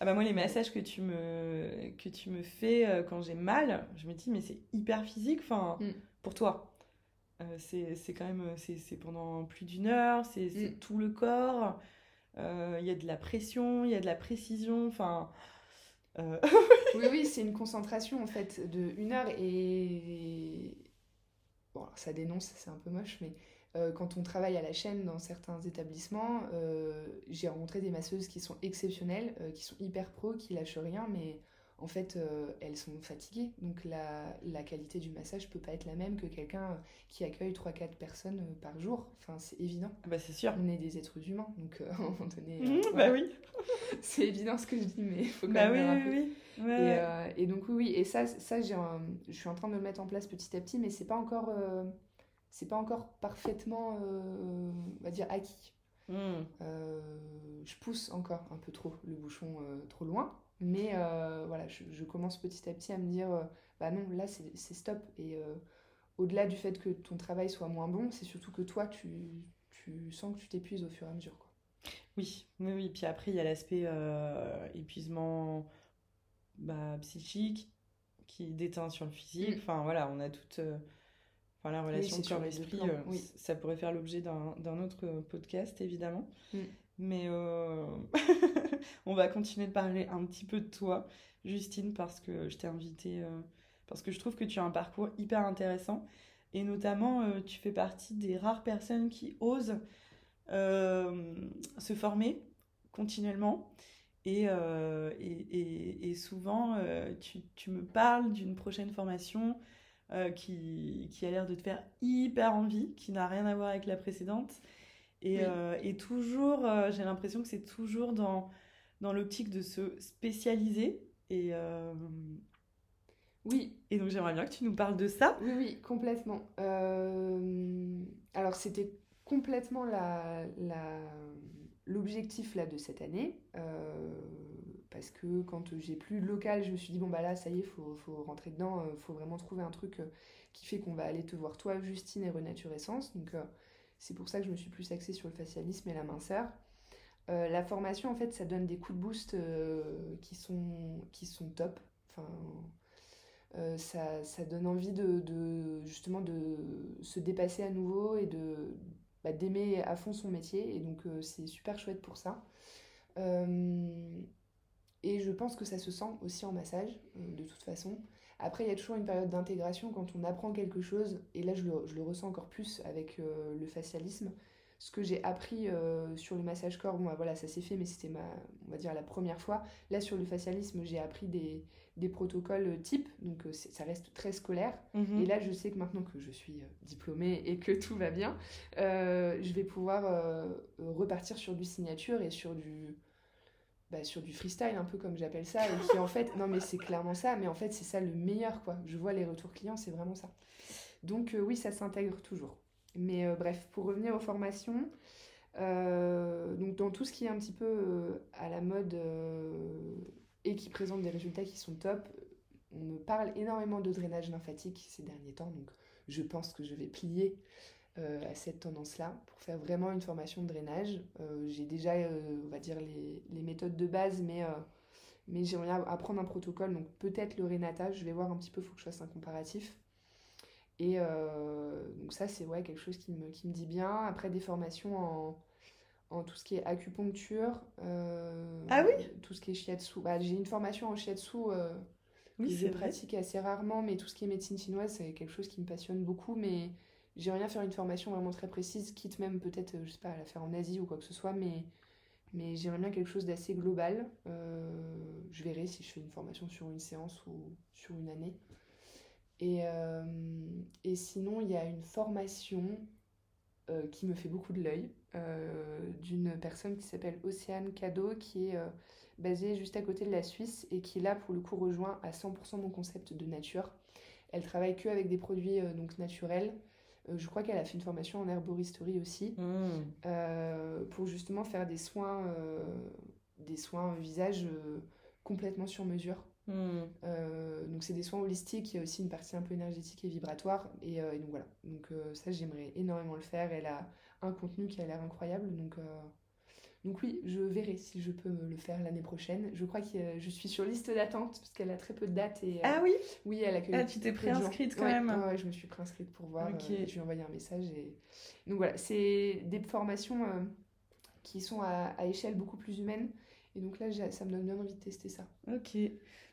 Ah bah moi les massages que tu me que tu me fais euh, quand j'ai mal, je me dis mais c'est hyper physique enfin Mm. pour toi. Euh, c'est quand même c'est c'est pendant plus d'une heure, c'est Mm. tout le corps. il y a de la pression, il y a de la précision, enfin... oui, oui, c'est une concentration en fait de une heure et... Bon, ça dénonce, c'est un peu moche, mais euh, quand on travaille à la chaîne dans certains établissements, euh, j'ai rencontré des masseuses qui sont exceptionnelles, euh, qui sont hyper pro, qui lâchent rien, mais en fait, elles sont fatiguées. Donc la, la, qualité du massage peut pas être la même que quelqu'un qui accueille 3-4 personnes par jour. Enfin, c'est évident. Ah bah c'est sûr. On est des êtres humains, donc à un moment donné... Mmh, bah oui C'est évident ce que je dis, mais il faut quand bah même oui, oui, oui. et, et, donc oui, oui. Et ça, ça je suis en train de le mettre en place petit à petit, mais c'est pas encore c'est pas encore parfaitement, euh, on va dire, acquis. Hmm. Euh, je pousse encore un peu trop le bouchon euh, trop loin, mais voilà, je, commence petit à petit à me dire, bah non, là c'est stop. Et au-delà du fait que ton travail soit moins bon, c'est surtout que toi, tu, tu sens que tu t'épuises au fur et à mesure. Quoi. Oui, oui, oui. Puis après, il y a l'aspect épuisement bah, psychique qui déteint sur le physique. Hmm. Enfin voilà, on a toute la relation corps-esprit, euh, ça pourrait faire l'objet d'un autre podcast, évidemment. Mm. Mais euh, on va continuer de parler un petit peu de toi, Justine, parce que je t'ai invitée, euh, parce que je trouve que tu as un parcours hyper intéressant. Et notamment, tu fais partie des rares personnes qui osent se former continuellement. Et, et, et, souvent, tu, tu, me parles d'une prochaine formation euh, qui, qui, a l'air de te faire hyper envie, qui n'a rien à voir avec la précédente. Et, euh, et toujours, euh, j'ai l'impression que c'est toujours dans, dans l'optique de se spécialiser. Et, oui. Et donc j'aimerais bien que tu nous parles de ça. Oui, oui, complètement. Alors c'était complètement la, la, l'objectif là de cette année parce que quand j'ai plus de local, je me suis dit, bon, bah là, ça y est, faut, faut, rentrer dedans, euh, faut vraiment trouver un truc euh, qui fait qu'on va aller te voir, toi, Justine et Renature Essence. Donc, euh, c'est pour ça que je me suis plus axée sur le facialisme et la minceur. la formation, en fait, ça donne des coups de boost qui, sont, qui top. Ça, donne envie de, justement se dépasser à nouveau et de bah, d'aimer à fond son métier. Et donc, c'est super chouette pour ça. Et je pense que ça se sent aussi en massage, euh, de toute façon. Après, il y a toujours une période d'intégration quand on apprend quelque chose, et là je le, ressens encore plus avec euh, le facialisme. Ce que j'ai appris euh, sur le massage corps, bon bah, voilà, ça s'est fait, mais c'était ma, on va dire la première fois. Là sur le facialisme, j'ai appris des, des, protocoles type, donc ça reste très scolaire. Mhm. Et là, je sais que maintenant que je suis diplômée et que tout va bien, je vais pouvoir repartir sur du signature et sur du bah, sur du freestyle, un peu comme j'appelle ça, et qui en fait, non mais c'est clairement ça, mais en fait c'est ça le meilleur quoi. Je vois les retours clients, c'est vraiment ça. Donc euh, oui, ça s'intègre toujours. Mais euh, bref, pour revenir aux formations, euh, donc dans tout ce qui est un petit peu à la mode et qui présente des résultats qui sont top, on me parle énormément de drainage lymphatique ces derniers temps, donc je pense que je vais plier à cette tendance-là pour faire vraiment une formation de drainage. Euh, j'ai déjà, euh, on va dire, les, les, méthodes de base, mais, mais j'aimerais apprendre un protocole, donc peut-être le Renata, je vais voir un petit peu, il faut que je fasse un comparatif. Et donc ça, c'est ouais, quelque chose qui me, qui me dit bien. Après, des formations en, en tout ce qui est acupuncture. ah oui? Tout ce qui est shiatsu. Bah, j'ai une formation en shiatsu oui, que je pratique assez rarement, mais tout ce qui est médecine chinoise, c'est quelque chose qui me passionne beaucoup. Mais J'aimerais bien faire une formation vraiment très précise, quitte même peut-être, euh, je sais pas, à la faire en Asie ou quoi que ce soit, mais, mais j'aimerais bien quelque chose d'assez global. Euh, je verrai si je fais une formation sur une séance ou sur une année. Et, euh, et sinon, il y a une formation qui me fait beaucoup de l'œil d'une personne qui s'appelle Océane Cadeau, qui est basée juste à côté de la Suisse et qui là pour le coup rejoint à 100% mon concept de nature. Elle travaille que avec des produits donc naturels. Euh, je crois qu'elle a fait une formation en herboristerie aussi, hmm. euh, pour justement faire des soins, euh, des soins visage complètement sur mesure. Hmm. donc c'est des soins holistiques, il y a aussi une partie un peu énergétique et vibratoire. Et, donc voilà, donc ça j'aimerais énormément le faire. Elle a un contenu qui a l'air incroyable, donc donc oui, je verrai si je peux le faire l'année prochaine. Je crois que je suis sur liste d'attente parce qu'elle a très peu de dates. Et, ah oui Oui, elle a Ah, tu t'es préinscrite quand même Oui, je me suis préinscrite pour voir. Euh, je lui ai envoyé un message. Et... Donc voilà, c'est des formations euh, qui sont à, à échelle beaucoup plus humaine. Et donc là, ça me donne bien envie de tester ça. Ok.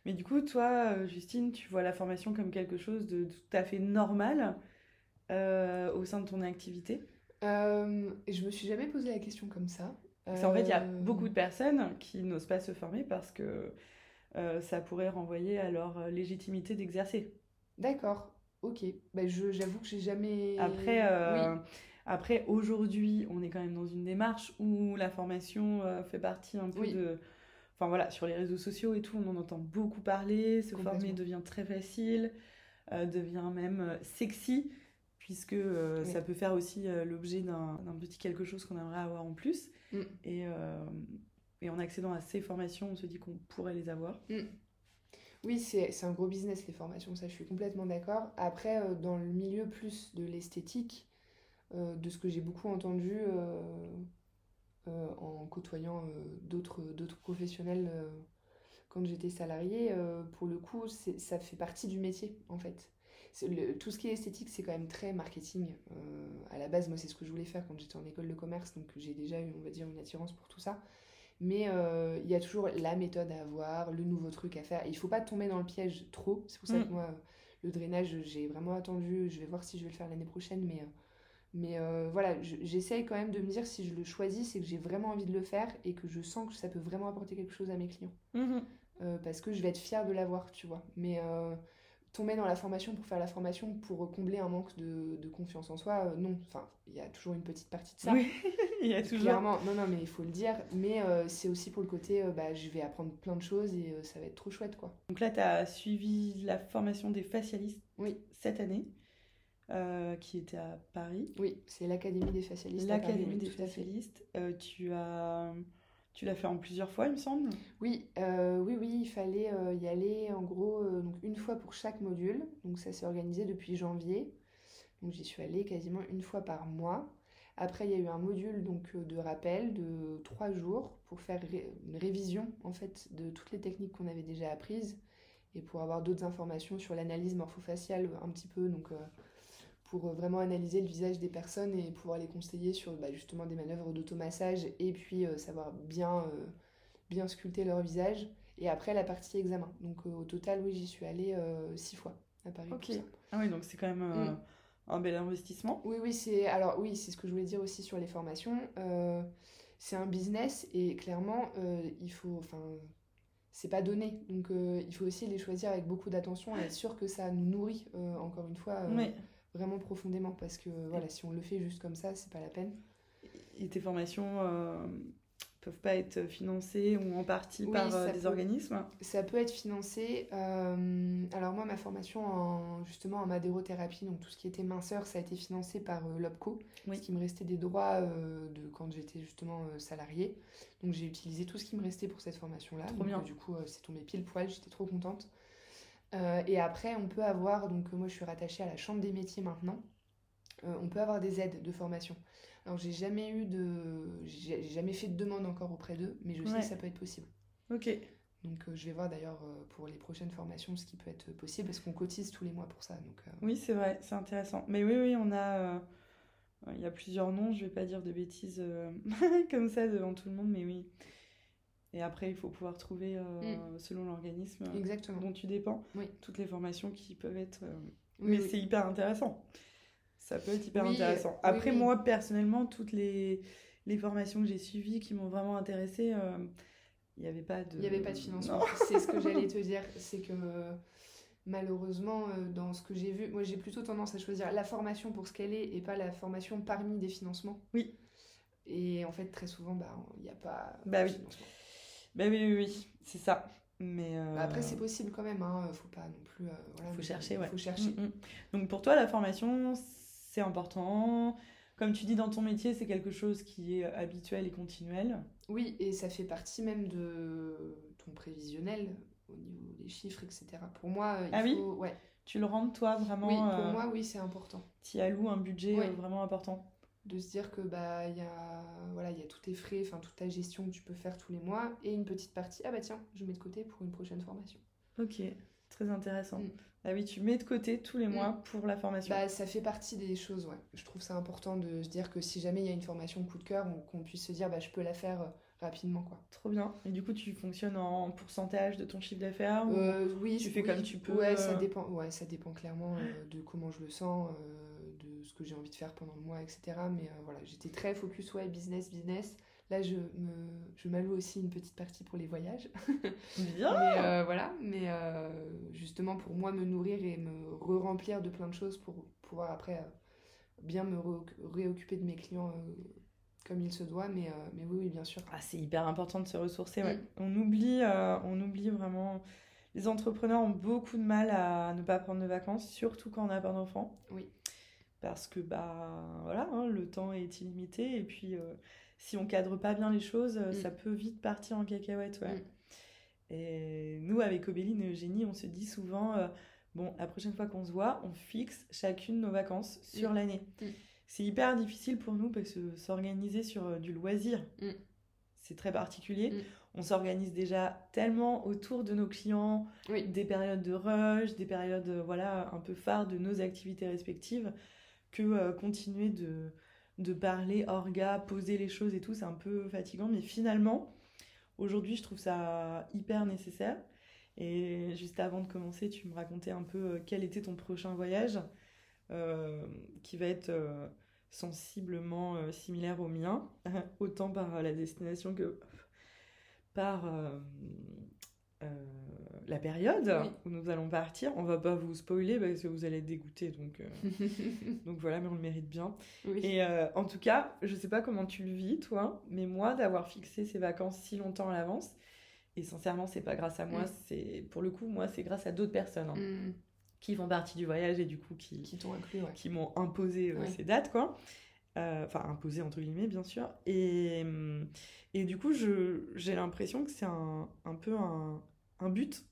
Mais du coup, toi, euh, Justine, tu vois la formation comme quelque chose de tout à fait normal euh, au sein de ton activité? Euh, Je me suis jamais posé la question comme ça. En fait, il y a beaucoup de personnes qui n'osent pas se former parce que ça pourrait renvoyer à leur légitimité d'exercer. D'accord. Ok. Ben, j'avoue que j'ai jamais. Après. Après, aujourd'hui, on est quand même dans une démarche où la formation euh, fait partie un peu de. Enfin voilà, sur les réseaux sociaux et tout, on en entend beaucoup parler. Se former devient très facile, euh, devient même euh, sexy, puisque ça peut faire aussi l'objet d'un petit quelque chose qu'on aimerait avoir en plus. Mm. Et, et, en accédant à ces formations, on se dit qu'on pourrait les avoir. Mm. Oui, c'est un gros business les formations, ça je suis complètement d'accord. Après, dans le milieu plus de l'esthétique, euh, de ce que j'ai beaucoup entendu euh, euh, en côtoyant d'autres professionnels quand j'étais salariée, pour le coup, ça fait partie du métier, en fait. Tout ce qui est esthétique, c'est quand même très marketing. à la base, moi, c'est ce que je voulais faire quand j'étais en école de commerce, donc j'ai déjà eu, on va dire, une attirance pour tout ça. Mais il y a toujours la méthode à avoir, le nouveau truc à faire. il faut pas tomber dans le piège trop. C'est pour ça que mm. moi, le drainage, j'ai vraiment attendu. Je vais voir si je vais le faire l'année prochaine, mais mais euh, voilà, j'essaye quand même de me dire si je le choisis, c'est que j'ai vraiment envie de le faire et que je sens que ça peut vraiment apporter quelque chose à mes clients. Mhm. Euh, parce que je vais être fière de l'avoir, tu vois. Mais euh, tomber dans la formation pour faire la formation, pour combler un manque de, de confiance en soi, non. Enfin, il y a toujours une petite partie de ça. Oui, il y a toujours. Clairement, non, non, mais il faut le dire. Mais c'est aussi pour le côté, bah, je vais apprendre plein de choses et ça va être trop chouette, quoi. Donc là, tu as suivi la formation des facialistes oui. cette année. Euh, qui était à Paris. Oui, c'est l'Académie des facialistes. L'Académie des facialistes. Euh, tu as, tu l'as fait en plusieurs fois, il me semble. Oui, euh, oui, oui, il fallait y aller en gros donc une fois pour chaque module. Donc ça s'est organisé depuis janvier. Donc j'y suis allée quasiment une fois par mois. Après, il y a eu un module donc de rappel de trois jours pour faire une révision en fait de toutes les techniques qu'on avait déjà apprises et pour avoir d'autres informations sur l'analyse morphofaciale un petit peu donc pour euh, vraiment analyser le visage des personnes et pouvoir les conseiller sur bah, justement des manœuvres d'automassage et puis euh, savoir bien, euh, bien sculpter leur visage. Et après la partie examen. Donc au total, oui, j'y suis allée six fois à Paris. Ok. Ah oui, donc c'est quand même mm. un bel investissement. Oui, oui, c'est alors oui, c'est ce que je voulais dire aussi sur les formations. c'est un business et clairement, il faut, enfin, c'est pas donné. Donc il faut aussi les choisir avec beaucoup d'attention et être sûr que ça nous nourrit. encore une fois. Oui vraiment profondément parce que voilà, si on le fait juste comme ça, c'est pas la peine. Et tes formations euh, peuvent pas être financées ou en partie par euh, des organismes? Ça peut être financé. Euh, alors moi, ma formation en justement en madérothérapie, donc tout ce qui était minceur, ça a été financé par l'OPCO, ce qui me restait des droits de quand j'étais justement salariée. Donc j'ai utilisé tout ce qui me restait pour cette formation-là. Trop bien. du coup, c'est tombé pile poil, j'étais trop contente. Euh, et après, on peut avoir, donc moi je suis rattachée à la Chambre des métiers maintenant, euh, on peut avoir des aides de formation. Alors j'ai jamais eu de, j'ai jamais fait de demande encore auprès d'eux, mais je sais que ça peut être possible. Ok. Donc euh, je vais voir d'ailleurs pour les prochaines formations ce qui peut être possible parce qu'on cotise tous les mois pour ça. Donc, Oui, c'est vrai, c'est intéressant. Mais oui, oui, on a, il y a plusieurs noms. Je vais pas dire de bêtises comme ça devant tout le monde, mais oui. Et après, il faut pouvoir trouver, euh, mm. selon l'organisme dont tu dépends, toutes les formations qui peuvent être. Euh, mais c'est hyper intéressant. Ça peut être hyper intéressant. Après, moi, personnellement, toutes les, les formations que j'ai suivies qui m'ont vraiment intéressée, euh, il n'y avait pas de. Il n'y avait pas de financement. C'est ce que j'allais te dire. C'est que malheureusement, dans ce que j'ai vu, moi j'ai plutôt tendance à choisir la formation pour ce qu'elle est et pas la formation parmi des financements. Oui. Et en fait, très souvent, bah, il n'y a pas bah, oui. financement. Ben oui, oui, oui, c'est ça. Mais euh, Après, c'est possible quand même, hein. faut pas non plus. Euh, voilà, faut chercher, ouais. Faut chercher. Mm, mm. Donc pour toi, la formation, c'est important. Comme tu dis dans ton métier, c'est quelque chose qui est habituel et continuel. Oui, et ça fait partie même de ton prévisionnel au niveau des chiffres, etc. Pour moi, il ah faut... oui ouais. Tu le rentres, toi, vraiment Oui, pour euh, moi, oui, c'est important. Tu alloues un budget vraiment important de se dire que bah il y a voilà il y a tous tes frais enfin toute ta gestion que tu peux faire tous les mois et une petite partie ah bah tiens je mets de côté pour une prochaine formation ok Très intéressant. Mm. Ah oui, tu mets de côté tous les mois pour la formation. Bah, ça fait partie des choses, ouais. Je trouve ça important de se dire que si jamais il y a une formation coup de cœur, on- qu'on puisse se dire, bah, je peux la faire euh, rapidement, quoi. Trop bien. Et du coup, tu fonctionnes en pourcentage de ton chiffre d'affaires ou- Euh, oui, tu fais oui. comme tu peux, Ouais, ça euh. dépend. Ouais, ça dépend clairement euh, de comment je le sens, euh, ce que j'ai envie de faire pendant le mois, etc. Mais euh, voilà, j'étais très focus, ouais, business, business. Là, je me, je m'alloue aussi une petite partie pour les voyages. Bien. Mais euh, voilà, mais euh, justement pour moi me nourrir et me re-remplir de plein de choses pour pouvoir après euh, bien me réoccuper de mes clients comme il se doit. Mais, mais oui, oui, bien sûr. Ah, c'est hyper important de se ressourcer. ouais. Mm. On oublie, on oublie vraiment. Les entrepreneurs ont beaucoup de mal à ne pas prendre de vacances, surtout quand on n'a pas d'enfants. Oui. Parce que bah voilà, hein, le temps est illimité et puis euh, si on cadre pas bien les choses, euh, Mm. ça peut vite partir en cacahuète. Ouais. Mm. Et nous, avec Obéline et Eugénie, on se dit souvent, euh, bon, la prochaine fois qu'on se voit, on fixe chacune nos vacances sur Mm. l'année. C'est hyper difficile pour nous parce que s'organiser sur euh, du loisir, c'est très particulier. On s'organise déjà tellement autour de nos clients, Oui. des périodes de rush, des périodes voilà, un peu phares de nos activités respectives, que euh, continuer de, parler orga, poser les choses et tout, c'est un peu fatigant. Mais finalement, aujourd'hui, je trouve ça hyper nécessaire. Et juste avant de commencer, tu me racontais un peu euh, quel était ton prochain voyage, euh, qui va être sensiblement similaire au mien, autant par la destination que par la période Oui. où nous allons partir. On va pas vous spoiler parce que vous allez être dégoûtés, donc, euh, donc voilà, mais on le mérite bien. oui. Et euh, en tout cas, je sais pas comment tu le vis, toi, mais moi, d'avoir fixé ces vacances si longtemps à l'avance, et sincèrement, c'est pas grâce à moi, Mm. c'est pour le coup, moi, c'est grâce à d'autres personnes hein, Mm. qui font partie du voyage et du coup qui, Qui t'ont inclus, ouais. qui m'ont imposé euh, Ouais. ces dates, quoi. Euh, Enfin, imposé entre guillemets, bien sûr. Et, et du coup, je, j'ai l'impression que c'est un, un peu un, un but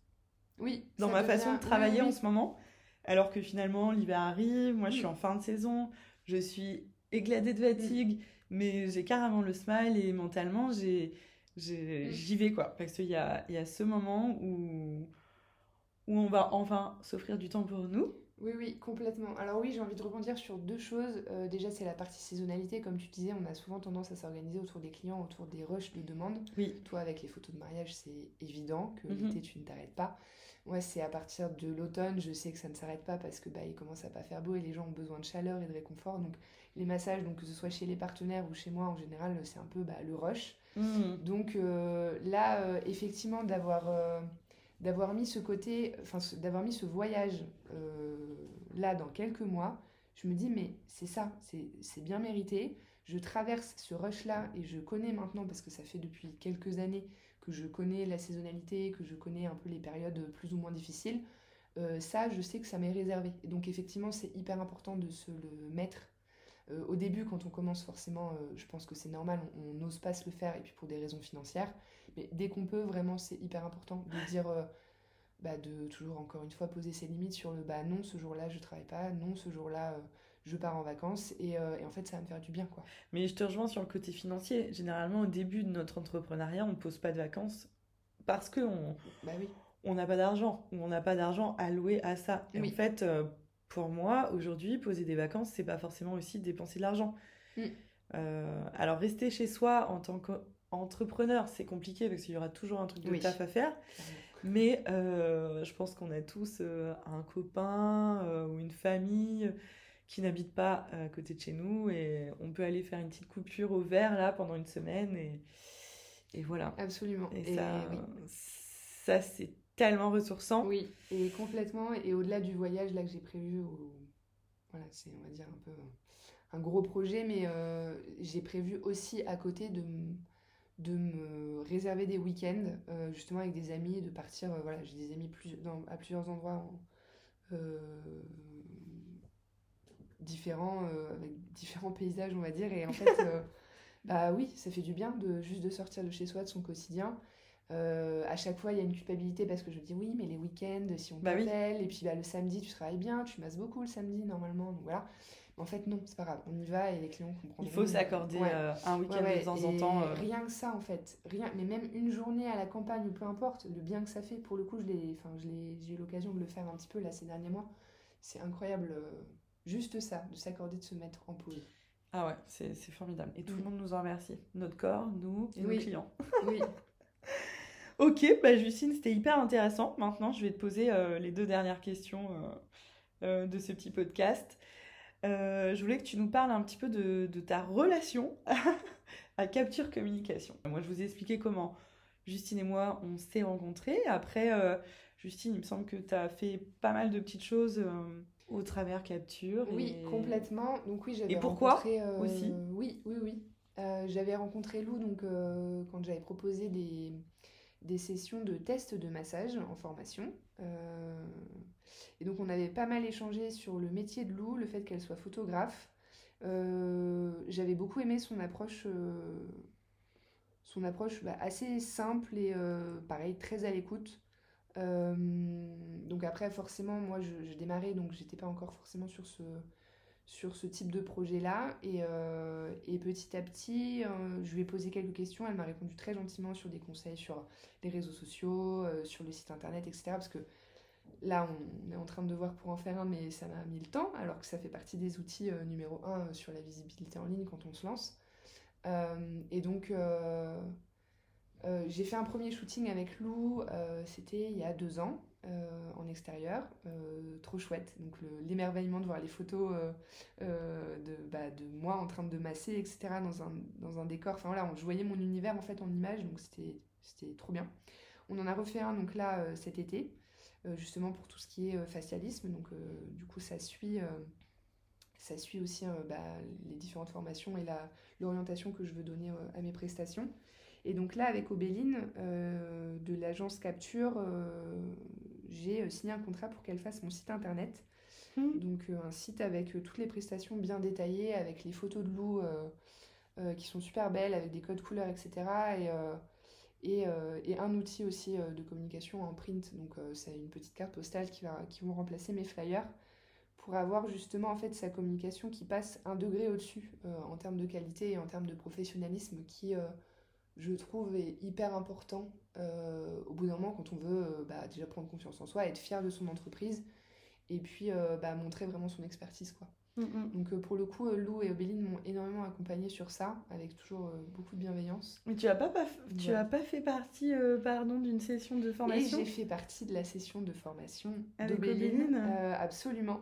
Oui. dans ma façon de travailler oui, en ce moment. Alors que finalement, l'hiver arrive, moi je suis Mm. en fin de saison, je suis éclatée de fatigue, mais j'ai carrément le smile et mentalement, Mm. j'y vais quoi. Parce qu'il y a, il y a ce moment où, où on va enfin s'offrir du temps pour nous. Oui, oui, complètement. Alors oui, j'ai envie de rebondir sur deux choses. Euh, déjà, c'est la partie saisonnalité. Comme tu disais, on a souvent tendance à s'organiser autour des clients, autour des rushs de demande. Oui. Toi, avec les photos de mariage, c'est évident que Mhm. l'été, tu ne t'arrêtes pas. Moi, c'est à partir de l'automne, je sais que ça ne s'arrête pas parce que bah, il commence à pas faire beau et les gens ont besoin de chaleur et de réconfort. Donc, les massages, donc que ce soit chez les partenaires ou chez moi, en général, c'est un peu bah, le rush. Mm. Donc euh, là, euh, effectivement, d'avoir euh, d'avoir mis ce côté, enfin, d'avoir mis ce voyage là dans quelques mois, je me dis, mais c'est ça, c'est c'est bien mérité. Je traverse ce rush-là et je connais maintenant, parce que ça fait depuis quelques années que je connais la saisonnalité, que je connais un peu les périodes plus ou moins difficiles. Euh, ça, je sais que ça m'est réservé. Et donc, effectivement, c'est hyper important de se le mettre. Euh, au début, quand on commence, forcément, euh, je pense que c'est normal, on n'ose pas se le faire, et puis pour des raisons financières. Mais dès qu'on peut, vraiment, c'est hyper important de dire, bah, de toujours, encore une fois, poser ses limites sur le bah non, ce jour-là, je travaille pas, non, ce jour-là, je pars en vacances, et, euh, et en fait, ça va me faire du bien, quoi. Mais je te rejoins sur le côté financier. Généralement, au début de notre entrepreneuriat, on ne pose pas de vacances parce qu'on Bah oui. on n'a pas d'argent ou on n'a pas d'argent alloué à ça. Et Oui. en fait, euh, pour moi, aujourd'hui, poser des vacances, c'est pas forcément aussi dépenser de l'argent. Mm. Euh, alors, rester chez soi en tant qu'entrepreneur, c'est compliqué parce qu'il y aura toujours un truc de Oui. taf à faire. Mais je pense qu'on a tous un copain ou une famille qui n'habite pas à côté de chez nous et on peut aller faire une petite coupure au vert là pendant une semaine et, et voilà. Absolument. Et Et ça, oui. ça c'est tellement ressourçant. Oui, et complètement. Et au-delà du voyage là que j'ai prévu, au- voilà, c'est on va dire un peu un gros projet, mais euh, j'ai prévu aussi à côté de, de me réserver des week-ends, euh, justement avec des amis, de partir. euh, voilà, j'ai des amis plus, dans, à plusieurs endroits en- euh, différents, euh, avec différents paysages, on va dire. Et en fait, euh, bah oui, ça fait du bien de juste de sortir de chez soi, de son quotidien. Euh, à chaque fois, il y a une culpabilité parce que je dis oui, mais les week-ends, si on Bah oui. et puis bah, le samedi, tu travailles bien, tu masses beaucoup le samedi normalement, donc voilà. En fait, non, c'est pas grave. On y va et les clients comprennent. Il faut s'accorder un week-end de temps en temps. Rien que ça, en fait. Rien, mais même une journée à la campagne ou peu importe, le bien que ça fait, pour le coup, j'ai eu l'occasion de le faire un petit peu là ces derniers mois. C'est incroyable. Juste ça, de s'accorder, de se mettre en pause. Ah ouais, c'est formidable. Et tout le mm. monde nous en remercie. Notre corps, nous et nos clients. Oui. ok, bah Justine, c'était hyper intéressant. Maintenant, je vais te poser euh, les deux dernières questions euh, euh, de ce petit podcast. je voulais que tu nous parles un petit peu de, de ta relation à Capture Communication. Moi, je vous ai expliqué comment Justine et moi, on s'est rencontrés. Après, Justine, il me semble que tu as fait pas mal de petites choses au travers capture. Oui, complètement. Donc oui, j'avais et pourquoi rencontré, euh, aussi? Oui, oui, oui. Euh, j'avais rencontré Lou donc euh, quand j'avais proposé des, des sessions de tests de massage en formation. et donc on avait pas mal échangé sur le métier de Lou, le fait qu'elle soit photographe. j'avais beaucoup aimé son approche, son approche bah, assez simple et pareil très à l'écoute. Euh, donc après, forcément, moi, je, démarrais, donc j'étais pas encore forcément sur ce, sur ce type de projet-là. Et, euh, et, petit à petit, euh, je lui ai posé quelques questions. Elle m'a répondu très gentiment sur des conseils sur les réseaux sociaux, sur le site internet, etc. Parce que là, on est en train de devoir pour en faire un, mais ça m'a mis le temps, alors que ça fait partie des outils numéro un sur la visibilité en ligne quand on se lance. et donc euh, j'ai fait un premier shooting avec Lou, euh, c'était il y a deux ans, euh, en extérieur, trop chouette. Donc l'émerveillement de voir les photos de, bah, de, moi en train de masser, etc., dans un, dans un décor. Enfin voilà, je voyais mon univers en fait en image, donc c'était trop bien. On en a refait un donc là cet été, justement pour tout ce qui est facialisme. Donc du coup, ça suit ça suit aussi bah, les différentes formations et l'orientation que je veux donner à mes prestations. Et donc là, avec Obéline euh, de l'agence Capture, euh, j'ai euh, signé un contrat pour qu'elle fasse mon site internet. Mmh. Donc un site avec toutes les prestations bien détaillées, avec les photos de loups qui sont super belles, avec des codes couleurs, etc. Et, et, un outil aussi de communication en print. Donc c'est une petite carte postale qui, va, qui vont remplacer mes flyers pour avoir justement en fait sa communication qui passe un degré au-dessus en termes de qualité et en termes de professionnalisme qui je trouve, est hyper important euh, au bout d'un moment quand on veut euh, bah, déjà prendre confiance en soi, être fier de son entreprise et puis euh, bah, montrer vraiment son expertise. quoi. Mm, mm. Donc pour le coup, Lou et Obéline m'ont énormément accompagné sur ça, avec toujours beaucoup de bienveillance. Mais tu n'as pas, pas, tu as pas fait partie pardon, d'une session de formation? Et j'ai fait partie de la session de formation d'Obéline, absolument,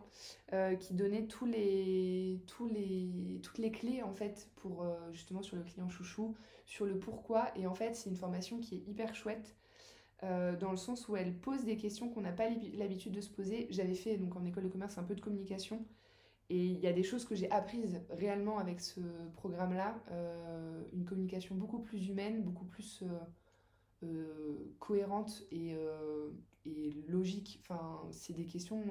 qui donnait tous les, tous les, toutes les clés en fait pour justement sur le client chouchou, sur le pourquoi. Et en fait, c'est une formation qui est hyper chouette. Euh, dans le sens où elle pose des questions qu'on n'a pas l'habitude de se poser. J'avais fait donc en école de commerce un peu de communication et il y a des choses que j'ai apprises réellement avec ce programme-là. Euh, une communication beaucoup plus humaine, beaucoup plus euh, cohérente et, logique. Enfin, c'est des questions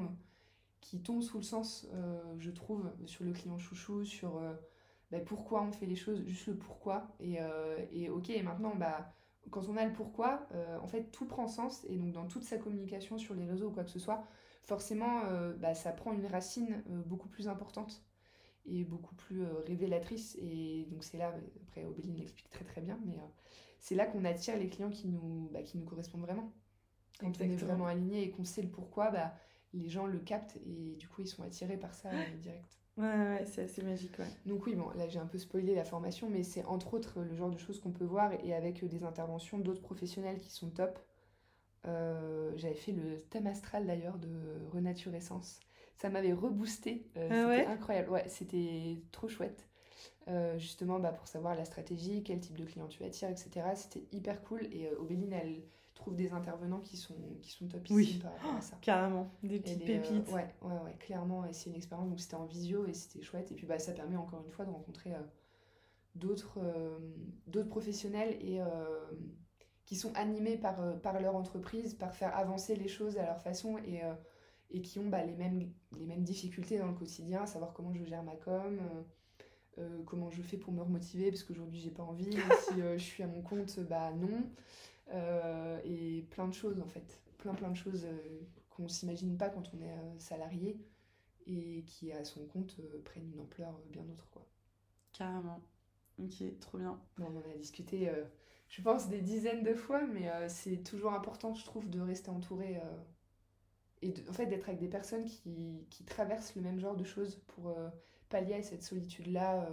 qui tombent sous le sens, je trouve, sur le client chouchou, sur bah, pourquoi on fait les choses, juste le pourquoi. Et, euh, ok, maintenant, bah, quand on a le pourquoi, euh, en fait, tout prend sens. Et donc, dans toute sa communication sur les réseaux ou quoi que ce soit, forcément, euh, bah, ça prend une racine beaucoup plus importante et beaucoup plus révélatrice. Et donc, c'est là, après, Obéline l'explique très très bien, mais c'est là qu'on attire les clients qui nous, bah, qui nous correspondent vraiment. Quand on est vraiment aligné et qu'on sait le pourquoi, bah, les gens le captent et du coup, ils sont attirés par ça direct. Ouais, ouais c'est assez magique, ouais. Donc oui, bon, là j'ai un peu spoilé la formation, mais c'est entre autres le genre de choses qu'on peut voir et avec des interventions d'autres professionnels qui sont top. Euh, j'avais fait le thème astral d'ailleurs de Renaturescence. Ça m'avait reboosté, euh, ah c'était incroyable, ouais, c'était trop chouette. Euh, justement bah, pour savoir la stratégie, quel type de client tu attires, etc. C'était hyper cool et Obéline, elle, trouve des intervenants qui sont, qui sont top oui. par rapport à ça. Carrément, des petites pépites. ouais, ouais, ouais, clairement. Et c'est une expérience, donc c'était en visio et c'était chouette. Et puis bah, ça permet encore une fois de rencontrer d'autres d'autres professionnels et qui sont animés par, par leur entreprise, par faire avancer les choses à leur façon et, et qui ont bah, les, mêmes, les mêmes difficultés dans le quotidien, à savoir comment je gère ma com. comment je fais pour me remotiver parce qu'aujourd'hui j'ai pas envie si je suis à mon compte bah non euh, et plein de choses en fait, plein plein de choses euh, qu'on s'imagine pas quand on est euh, salarié et qui à son compte prennent une ampleur bien autre quoi. Carrément. Ok, trop bien. on en a discuté, je pense, des dizaines de fois, mais c'est toujours important, je trouve, de rester entouré et en fait d'être avec des personnes qui, qui, traversent le même genre de choses pour pallier à cette solitude-là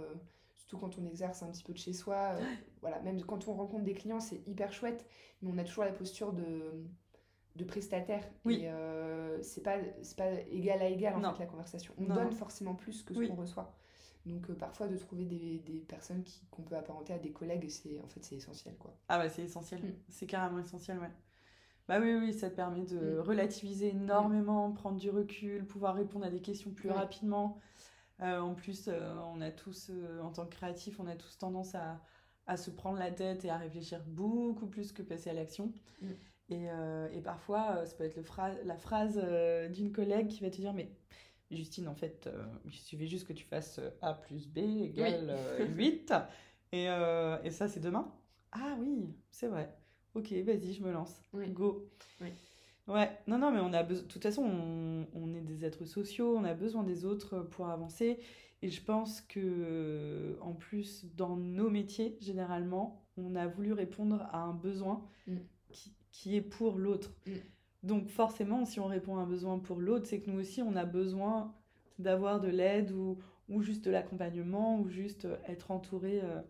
surtout quand on exerce un petit peu de chez soi. Euh, voilà, même quand on rencontre des clients, c'est hyper chouette, mais on a toujours la posture de, de prestataire. Oui. Et euh, c'est pas, pas égal à égal en fait la conversation. On donne forcément plus que ce qu'on reçoit. Donc euh, parfois de trouver des, des personnes qu'on peut apparenter à des collègues, c'est en fait c'est essentiel quoi. Ah bah c'est essentiel, mm. c'est carrément essentiel ouais. Bah oui oui, ça te permet de mm. relativiser énormément, prendre du recul, pouvoir répondre à des questions plus rapidement. Euh, en plus, euh, on a tous, en tant que créatifs, on a tous tendance à, à, se prendre la tête et à réfléchir beaucoup plus que passer à l'action. Mm. Et, et, parfois, ça peut être le la phrase d'une collègue qui va te dire Mais Justine, en fait, il suffit juste que tu fasses A plus B égale 8. Et, et, ça, c'est demain? Ah oui, c'est vrai. Ok, vas-y, je me lance. Go. Oui. Ouais, non, non, mais on a besoin. De toute façon, on, on, est des êtres sociaux, on a besoin des autres pour avancer. Et je pense que, en plus, dans nos métiers, généralement, on a voulu répondre à un besoin mm. qui, qui, est pour l'autre. Mm. Donc, forcément, si on répond à un besoin pour l'autre, c'est que nous aussi, on a besoin d'avoir de l'aide ou, ou juste de l'accompagnement ou juste être entouré. Euh,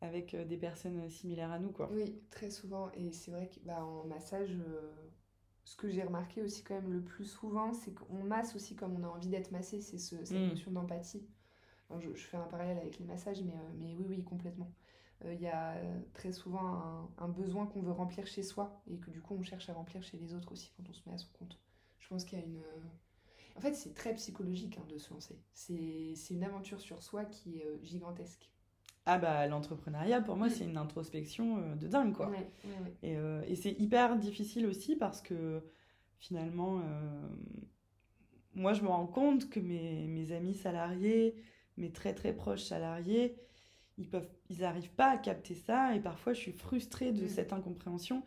avec euh, des personnes similaires à nous quoi. Oui, très souvent et c'est vrai que bah, en massage euh, ce que j'ai remarqué aussi quand même le plus souvent, c'est qu'on masse aussi comme on a envie d'être massé, c'est ce, cette mm. notion d'empathie. je, fais un parallèle avec les massages, mais, euh, mais oui, oui, complètement. Euh, il y a très souvent un, besoin qu'on veut remplir chez soi et que du coup on cherche à remplir chez les autres aussi quand on se met à son compte. Je pense qu'il y a une... En fait, c'est très psychologique hein, de se lancer. C'est une aventure sur soi qui est euh, gigantesque. Ah bah l'entrepreneuriat pour moi c'est une introspection euh, de dingue quoi. Et, euh, et c'est hyper difficile aussi parce que finalement euh, moi je me rends compte que mes, mes, amis salariés, mes très très proches salariés, ils peuvent ils arrivent pas à capter ça et parfois je suis frustrée de mm. cette incompréhension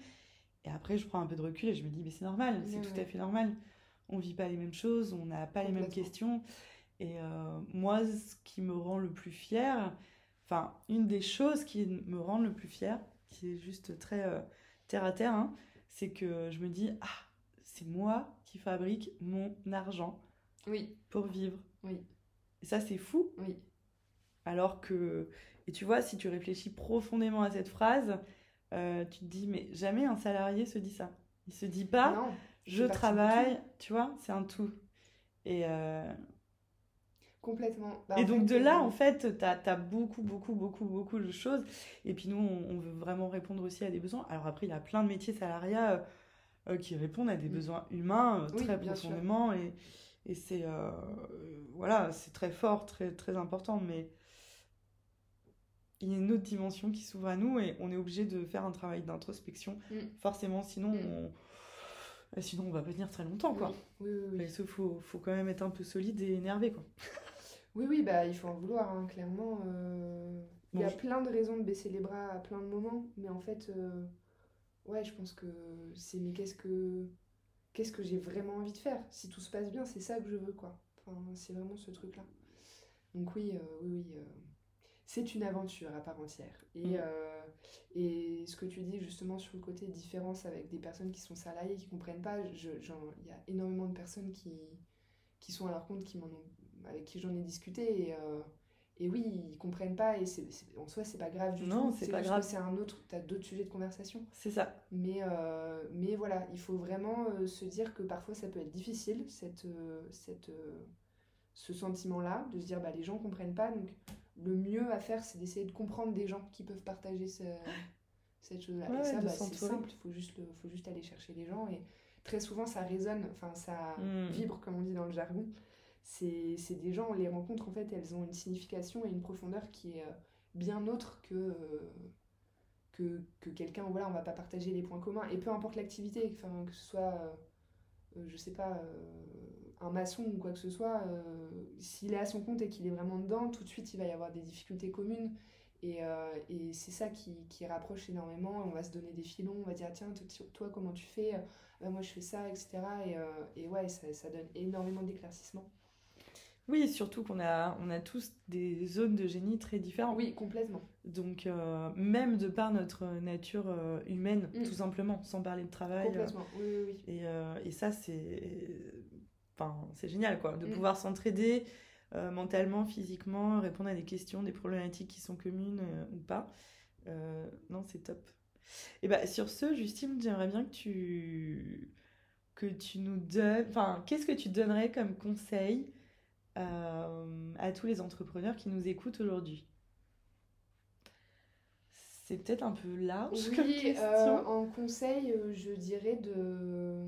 et après je prends un peu de recul et je me dis mais c'est normal, c'est tout à fait normal. On vit pas les mêmes choses, on n'a pas les mêmes questions et moi ce qui me rend le plus fier Enfin, une des choses qui me rend le plus fière, qui est juste très euh, terre à terre, hein, c'est que je me dis ah c'est moi qui fabrique mon argent oui. pour vivre. Oui. Et ça c'est fou. Oui. Alors que et tu vois si tu réfléchis profondément à cette phrase, euh, tu te dis mais jamais un salarié se dit ça. Il se dit pas je travaille, tu vois, c'est un tout. Et, euh, Complètement. Bah, et donc de là, euh, en fait, tu as, beaucoup, beaucoup, beaucoup, beaucoup de choses. Et puis nous, on, veut vraiment répondre aussi à des besoins. Alors après, il y a plein de métiers salariats euh, qui répondent à des mm. besoins humains très profondément. Et, et c'est voilà, c'est très fort, très, très important. Mais il y a une autre dimension qui s'ouvre à nous et on est obligé de faire un travail d'introspection. Mm. Forcément, sinon mm. on sinon on va pas tenir très longtemps quoi. Oui, oui, oui. Il faut, faut quand même être un peu solide et énervé quoi. Oui, oui, bah, il faut en vouloir, hein, clairement. Euh, il y a plein de raisons de baisser les bras à plein de moments, mais en fait, euh, ouais, je pense que c'est mais qu'est-ce que qu'est-ce que j'ai vraiment envie de faire? Si tout se passe bien, c'est ça que je veux, quoi. Enfin, c'est vraiment ce truc-là. Donc oui, euh, oui, oui. C'est une aventure à part entière. Et, mm. et ce que tu dis justement sur le côté différence avec des personnes qui sont salariées, qui comprennent pas, il y a énormément de personnes qui, qui sont à leur compte, qui ont avec qui j'en ai discuté et, euh, et oui, ils comprennent pas et c'est, en soi c'est pas grave du tout. Non, c'est pas grave. C'est un autre, tu as d'autres sujets de conversation. C'est ça. Mais, euh, mais voilà, il faut vraiment euh, se dire que parfois ça peut être difficile, cette, cette, ce sentiment-là, de se dire bah les gens comprennent pas, donc le mieux à faire c'est d'essayer de comprendre des gens qui peuvent partager cette chose-là. et ça, bah, c'est simple, il faut juste, faut juste aller chercher les gens et très souvent ça résonne, enfin ça hmm. vibre comme on dit dans le jargon c'est des gens, on les rencontre, en fait, elles ont une signification et une profondeur qui est euh, bien autre que, euh, que, que quelqu'un, voilà, on va pas partager les points communs. Et peu importe l'activité, que ce soit, euh, je sais pas, un maçon ou quoi que ce soit, s'il est à son compte et qu'il est vraiment dedans, tout de suite, il va y avoir des difficultés communes. Et, et c'est ça qui, qui, rapproche énormément. On va se donner des filons, on va dire tiens, toi, comment tu fais? Moi, je fais ça, etc. Et, et ouais, ça, ça donne énormément d'éclaircissement. Oui, surtout qu'on a, on a tous des zones de génie très différentes. Oui, complètement. Donc, euh, même de par notre nature euh, humaine, Mm. tout simplement, sans parler de travail. euh, Complètement, oui, oui, oui. et, euh, et ça, c'est enfin, c'est génial, quoi, de Mm. pouvoir s'entraider euh, mentalement, physiquement, répondre à des questions, des problématiques qui sont communes euh, ou pas. Euh, non, c'est top. Et bah, sur ce, Justine, j'aimerais bien que tu, que tu nous donnes... Enfin, qu'est-ce que tu donnerais comme conseil à tous les entrepreneurs qui nous écoutent aujourd'hui? C'est peut-être un peu large comme question. en conseil, je dirais de...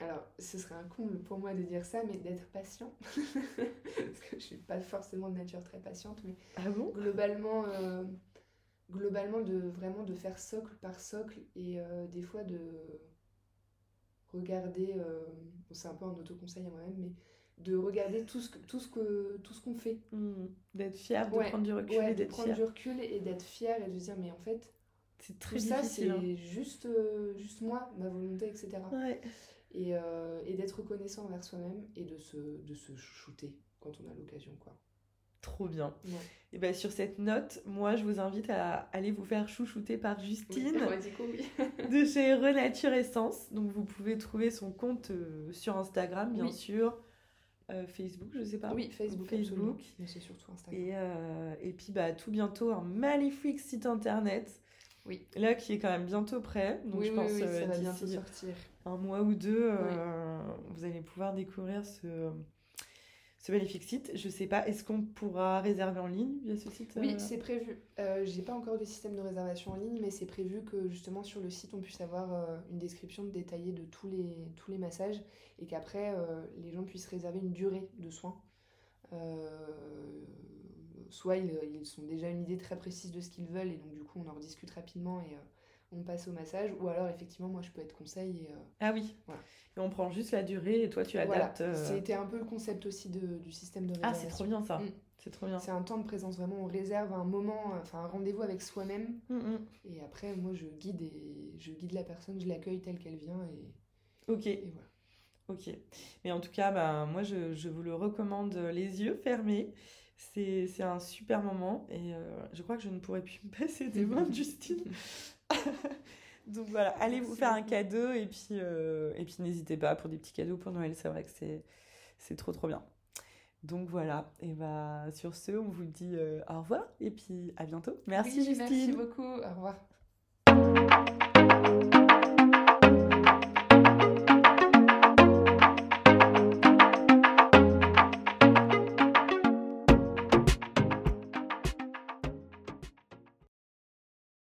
Alors, ce serait un comble pour moi de dire ça, mais d'être patient. Parce que je suis pas forcément de nature très patiente, mais Ah bon? globalement, euh, globalement de vraiment de faire socle par socle et euh, des fois de regarder, euh, bon, c'est un peu un autoconseil à moi-même, mais de regarder tout ce que, tout ce que, tout ce qu'on fait. Hmm, D'être fier, de Ouais, prendre du recul Ouais, et de d'être prendre du recul et d'être fier et de se dire, mais en fait, C'est tout ça, hein. c'est juste, euh, juste moi, ma volonté, etc. Ouais. Et, euh, et d'être reconnaissant envers soi-même et de se, de se shooter quand on a l'occasion, quoi. Trop bien. Ouais. Et ben sur cette note, moi je vous invite à aller vous faire chouchouter par Justine Oui, ouais, du coup, oui. de chez Renature Essence. Donc vous pouvez trouver son compte euh, sur Instagram, bien Oui. sûr, euh, Facebook, je sais pas. Oui, Facebook, Facebook. Mais c'est surtout Instagram. Et, euh, et puis bah tout bientôt un magnifique site internet. Oui. Là qui est quand même bientôt prêt. Donc oui, je pense oui, euh, ça va bientôt sortir. un mois ou deux, euh, vous allez pouvoir découvrir ce, ce magnifique site. Je sais pas, est-ce qu'on pourra réserver en ligne via ce site Oui, euh c'est prévu. Euh, j'ai pas encore de système de réservation en ligne, mais c'est prévu que justement sur le site on puisse avoir euh, une description détaillée de tous les, tous les massages et qu'après euh, les gens puissent réserver une durée de soins. Euh, soit ils, ils sont déjà une idée très précise de ce qu'ils veulent et donc du coup on en rediscute rapidement et euh, on passe au massage, ou alors effectivement moi je peux être conseil et euh, Ah oui. Voilà. Et on prend juste la durée et toi tu voilà. adaptes. euh, C'était un peu le concept aussi de- du système de Ah, réservation. c'est trop bien ça. Mm. C'est trop bien. C'est un temps de présence, vraiment, on réserve un moment, euh, enfin un rendez-vous avec soi-même, Mm, mm. et après, moi, je guide et je guide la personne, je l'accueille telle qu'elle vient, et, Ok, et voilà. ok. Mais en tout cas, bah, moi je, je vous le recommande les yeux fermés. C'est c'est un super moment et euh, je crois que je ne pourrais plus me passer des mains de Justine. Donc voilà, allez vous faire un cadeau et puis, euh, et puis n'hésitez pas pour des petits cadeaux pour Noël, c'est vrai que c'est c'est trop trop bien. Donc voilà, et bah sur ce, on vous dit euh, au revoir et puis à bientôt. Merci Oui, Justine. Merci beaucoup, au revoir.